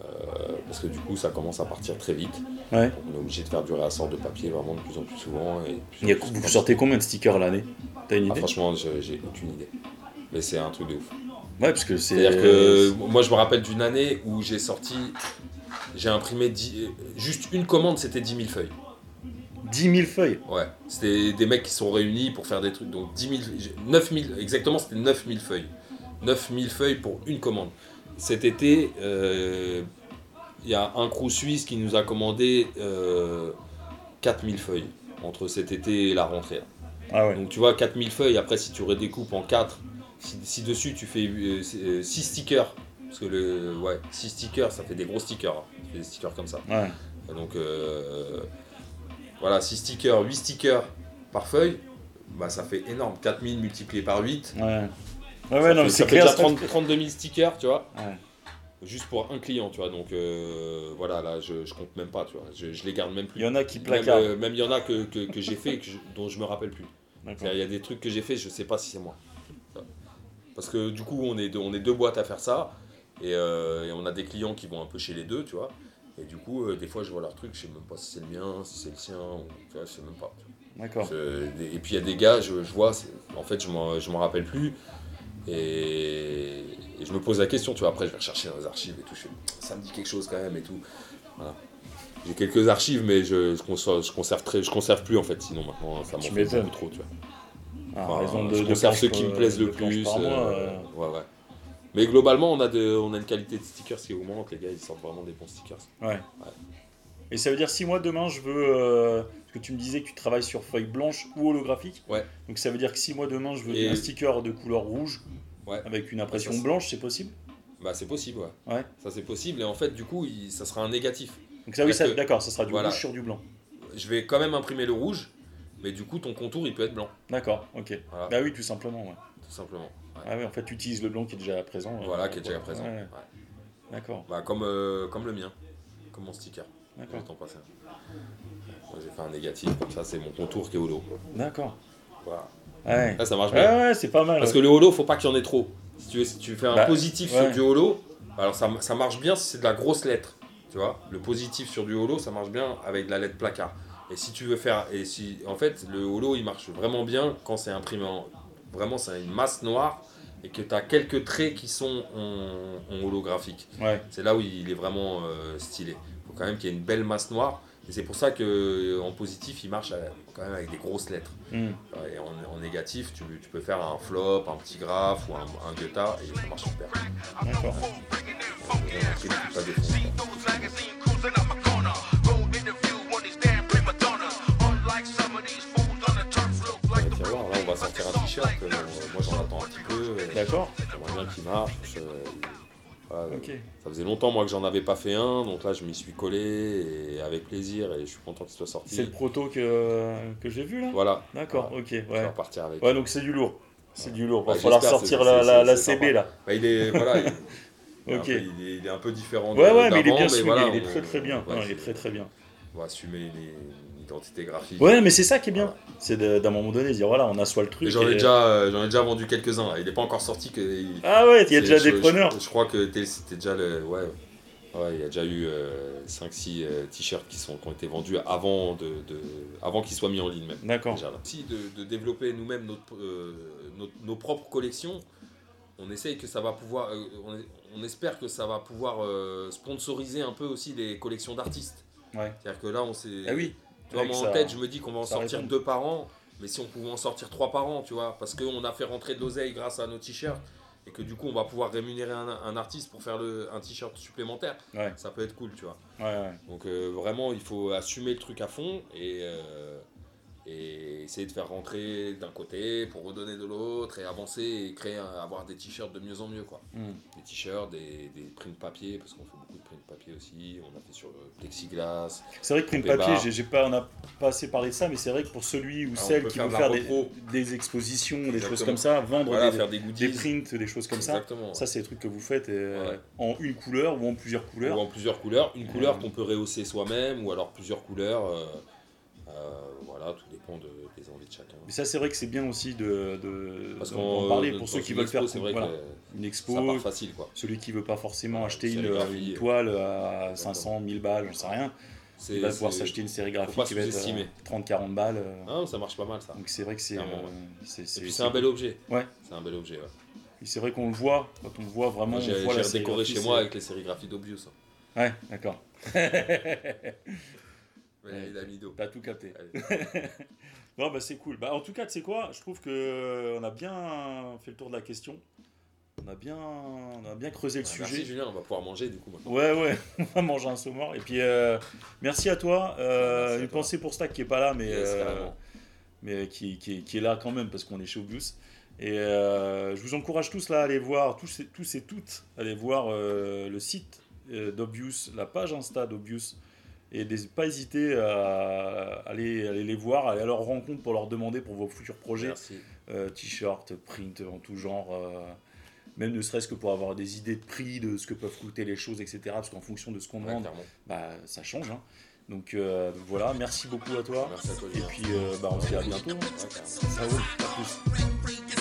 Euh, parce que du coup ça commence à partir très vite. Ouais. Donc, on est obligé de faire du réassort de papier vraiment de plus en plus souvent. Et en plus vous sortez combien de stickers l'année? T'as une Ah, idée? franchement, j'ai aucune idée. Mais c'est un truc de ouf. Ouais, parce que c'est. C'est-à-dire que moi je me rappelle d'une année où j'ai sorti, j'ai imprimé 10 juste une commande, c'était 10 000 feuilles. 10 000 feuilles. Ouais, c'était des mecs qui sont réunis pour faire des trucs. Donc 10 000, j'ai- 9 000, exactement, c'était 9 000 feuilles. 9 000 feuilles pour une commande. Cet été, euh, il y a un crew suisse qui nous a commandé euh, 4 000 feuilles entre cet été et la rentrée. Ah ouais. Donc tu vois, 4 000 feuilles, après si tu redécoupes en 4, si, si dessus tu fais 6 stickers, parce que le, ouais, 6 stickers, ça fait des gros stickers, hein. Ça fait des stickers comme ça. Ouais. Donc euh, voilà, 6 stickers, 8 stickers par feuille, bah, ça fait énorme. 4000 multiplié par 8. Ouais. Ouais, ça ouais, non, fait, mais ça c'est fait clair. déjà 30 32 000 stickers, tu vois, Ouais. juste pour un client, tu vois. Donc euh, voilà, là je, je compte même pas, tu vois. Je, je les garde même plus. Il y en a qui Même, placardent. euh, même il y en a que, que, que j'ai fait et que je- dont je me rappelle plus. Il y a des trucs que j'ai fait, je sais pas si c'est moi. Parce que du coup, on est deux, on est deux boîtes à faire ça. Et, euh, et on a des clients qui vont un peu chez les deux, tu vois. Et du coup, euh, des fois, je vois leur truc, je sais même pas si c'est le mien, si c'est le sien, ou, tu vois, je sais même pas. D'accord. Et puis il y a des gars, je, je vois, en fait, je m'en rappelle plus. Et, et je me pose la question, tu vois. Après, je vais rechercher dans les archives et tout. Je fais, ça me dit quelque chose quand même et tout. Voilà. J'ai quelques archives, mais je, je, conserve, je, conserve très, je conserve plus en fait. Sinon, maintenant, ça m'en fait beaucoup trop, tu vois. Ah, Enfin, raison de, je conserve ceux qui me plaisent le plus. mois, euh, ouais, ouais. Mais globalement, on a, de, on a une qualité de stickers qui augmente. Les gars, ils sortent vraiment des bons stickers. Ouais. Et ça veut dire si moi demain je veux. euh, parce que tu me disais que tu travailles sur feuille blanche ou holographique. Ouais. Donc ça veut dire que si moi demain je veux Et- un sticker de couleur rouge Ouais. avec une impression blanche, c'est possible? Bah, c'est possible, ouais. Ouais. Ça, c'est possible. Et en fait, du coup, il- ça sera un négatif. Donc ça oui, ça- que- d'accord, ça sera du voilà. rouge sur du blanc. Je vais quand même imprimer le rouge, mais du coup, ton contour, il peut être blanc. D'accord, ok. Voilà, Bah oui, tout simplement. Ouais. tout simplement. Ouais. Ah oui, en fait, tu utilises le blanc qui est déjà présent. euh, Voilà, qui est déjà ouais, présent. ouais, Ouais. D'accord, Bah, comme, euh, comme le mien, comme mon sticker. d'accord. J'ai fait un négatif, comme ça, c'est mon contour qui est holo. D'accord. Voilà. Ouais. Là, ça marche Ouais, bien. ouais, c'est pas mal. Parce que ouais. le holo, faut pas qu'il y en ait trop. Si tu, veux, si tu fais un Bah, positif ouais. sur du holo, alors ça, ça marche bien si c'est de la grosse lettre. Tu vois, le positif sur du holo, ça marche bien avec de la lettre placard. Et si tu veux faire, et si, en fait, le holo, il marche vraiment bien quand c'est imprimé en, vraiment, c'est une masse noire et que tu as quelques traits qui sont en, en holographique. Ouais. C'est là où il est vraiment euh, stylé. Il faut quand même qu'il y ait une belle masse noire. Et c'est pour ça que euh, en positif, il marche euh, quand même avec des grosses lettres. Hmm. Et en, en négatif, tu, tu peux faire un flop, un petit graphe ou un, un guetta et ça marche super. D'accord. Ouais, like tu vas voir, là on va sortir un t-shirt. euh, D'accord. J'aimerais bien qu'il marche. euh, voilà. Ça faisait longtemps moi que j'en avais pas fait un, donc là je m'y suis collé et avec plaisir et je suis content qu'il soit sorti. C'est le proto que, que j'ai vu là? Voilà. D'accord, Voilà. ok. Je vais Ouais. repartir avec. Ouais, donc c'est du lourd. C'est du lourd. Va Ouais, falloir sortir la, CB sympa. là. Bah, il est voilà. il- il est un Ok. peu- il, est, il est un peu différent. de- Ouais, ouais, mais il est bien suivi, voilà, il est très très bien. ouais, Non, il est très très bien. On va assumer une, identité graphique. Ouais, mais c'est ça qui est bien. Voilà. C'est d'un moment donné, dire voilà, on assoit le truc. J'en ai, et- déjà, euh, j'en ai déjà vendu quelques-uns. Il n'est pas encore sorti. Que, il- Ah ouais, il y a déjà je- des preneurs. Je, je crois que c'était déjà le. Ouais, ouais, il y a déjà eu 5-6 t-shirts qui, sont, qui ont été vendus avant, de, de- avant qu'ils soient mis en ligne même. D'accord. Si de, de développer nous-mêmes notre, euh, notre- nos propres collections, on essaye que ça va pouvoir. euh, on, on espère que ça va pouvoir euh, sponsoriser un peu aussi les collections d'artistes. Ouais. C'est-à-dire que là, on s'est. Ah oui. Tu vois, Ouais, moi en ça- tête, je me dis qu'on va en sortir répond. deux par an, mais si on pouvait en sortir trois par an, tu vois, parce qu'on a fait rentrer de l'oseille grâce à nos t-shirts, et que du coup, on va pouvoir rémunérer un, un artiste pour faire le, un t-shirt supplémentaire, Ouais, ça peut être cool, tu vois. ouais, ouais. Donc euh, vraiment, il faut assumer le truc à fond et, euh, et essayer de faire rentrer d'un côté pour redonner de l'autre et avancer et créer, avoir des t-shirts de mieux en mieux, quoi. Hmm. Des t-shirts, des, des prints papier, parce qu'on fait beaucoup de prints papier aussi, on a fait sur euh, plexiglas. C'est vrai que print papier, j'ai pas, on n'a pas assez parlé de ça, mais c'est vrai que pour celui ou Ah, celle qui veut faire des, des expositions, des choses comme ça, vendre Voilà, des, faire des prints, des choses comme ça, Exactement. ça c'est des trucs que vous faites euh, Ouais. en une couleur ou en plusieurs couleurs. Ou en plusieurs couleurs. Une couleur Euh. qu'on peut rehausser soi-même, ou alors plusieurs couleurs. euh, voilà, tout dépend de- des envies de chacun. Mais ça c'est vrai que c'est bien aussi de, de, Parce d'en parler pour ceux qui veulent expo, faire c'est vrai voilà, que une expo. ça part facile, quoi. Celui qui veut pas forcément Ouais, acheter une toile à Exactement. 500, 1000 balles, j'en sais rien, C'est- il va pouvoir s'acheter une sérigraphie qui va être sous-estimer. 30-40 balles. euh, Ah, ça marche pas mal ça. Donc c'est vrai que c'est euh, c'est Et puis c'est un bel objet. Ouais. C'est un bel objet. Ouais. Et c'est vrai qu'on le voit quand on le voit vraiment. Moi, j'ai on voit j'ai la redécoré chez moi avec les sérigraphies d'Obvious. hein. Ouais, d'accord. Ouais. il a mis d'eau. T'as tout capté. Non, bah c'est cool. Bah, en tout cas, tu sais quoi Je trouve que euh, on a bien fait le tour de la question. On a bien, on a bien creusé le Ah, sujet. Merci Julien, on va pouvoir manger du coup maintenant. Ouais, ouais, on va manger un saumon. Et puis, euh, merci à toi. Euh, Merci à une toi. pensée pour Stack qui est pas là, mais, Yes, euh, mais qui, qui, est- qui est là quand même parce qu'on est chez Obvious. Et je vous encourage tous là à aller voir, tous, et- tous et toutes, à aller voir le site d'Obvious, la page Insta d'Obvious. Et n'hésitez pas hésiter à aller, aller les voir, aller à leur rencontre pour leur demander pour vos futurs projets euh, t-shirt, print en tout genre, euh, même ne serait-ce que pour avoir des idées de prix, de ce que peuvent coûter les choses, etc. Parce qu'en fonction de ce qu'on demande, bah, ça change. hein. Donc, euh, donc voilà, merci beaucoup à toi. Merci à toi Et puis bah, on se dit à bientôt. hein. Ouais, carrément. Ça roule, à plus.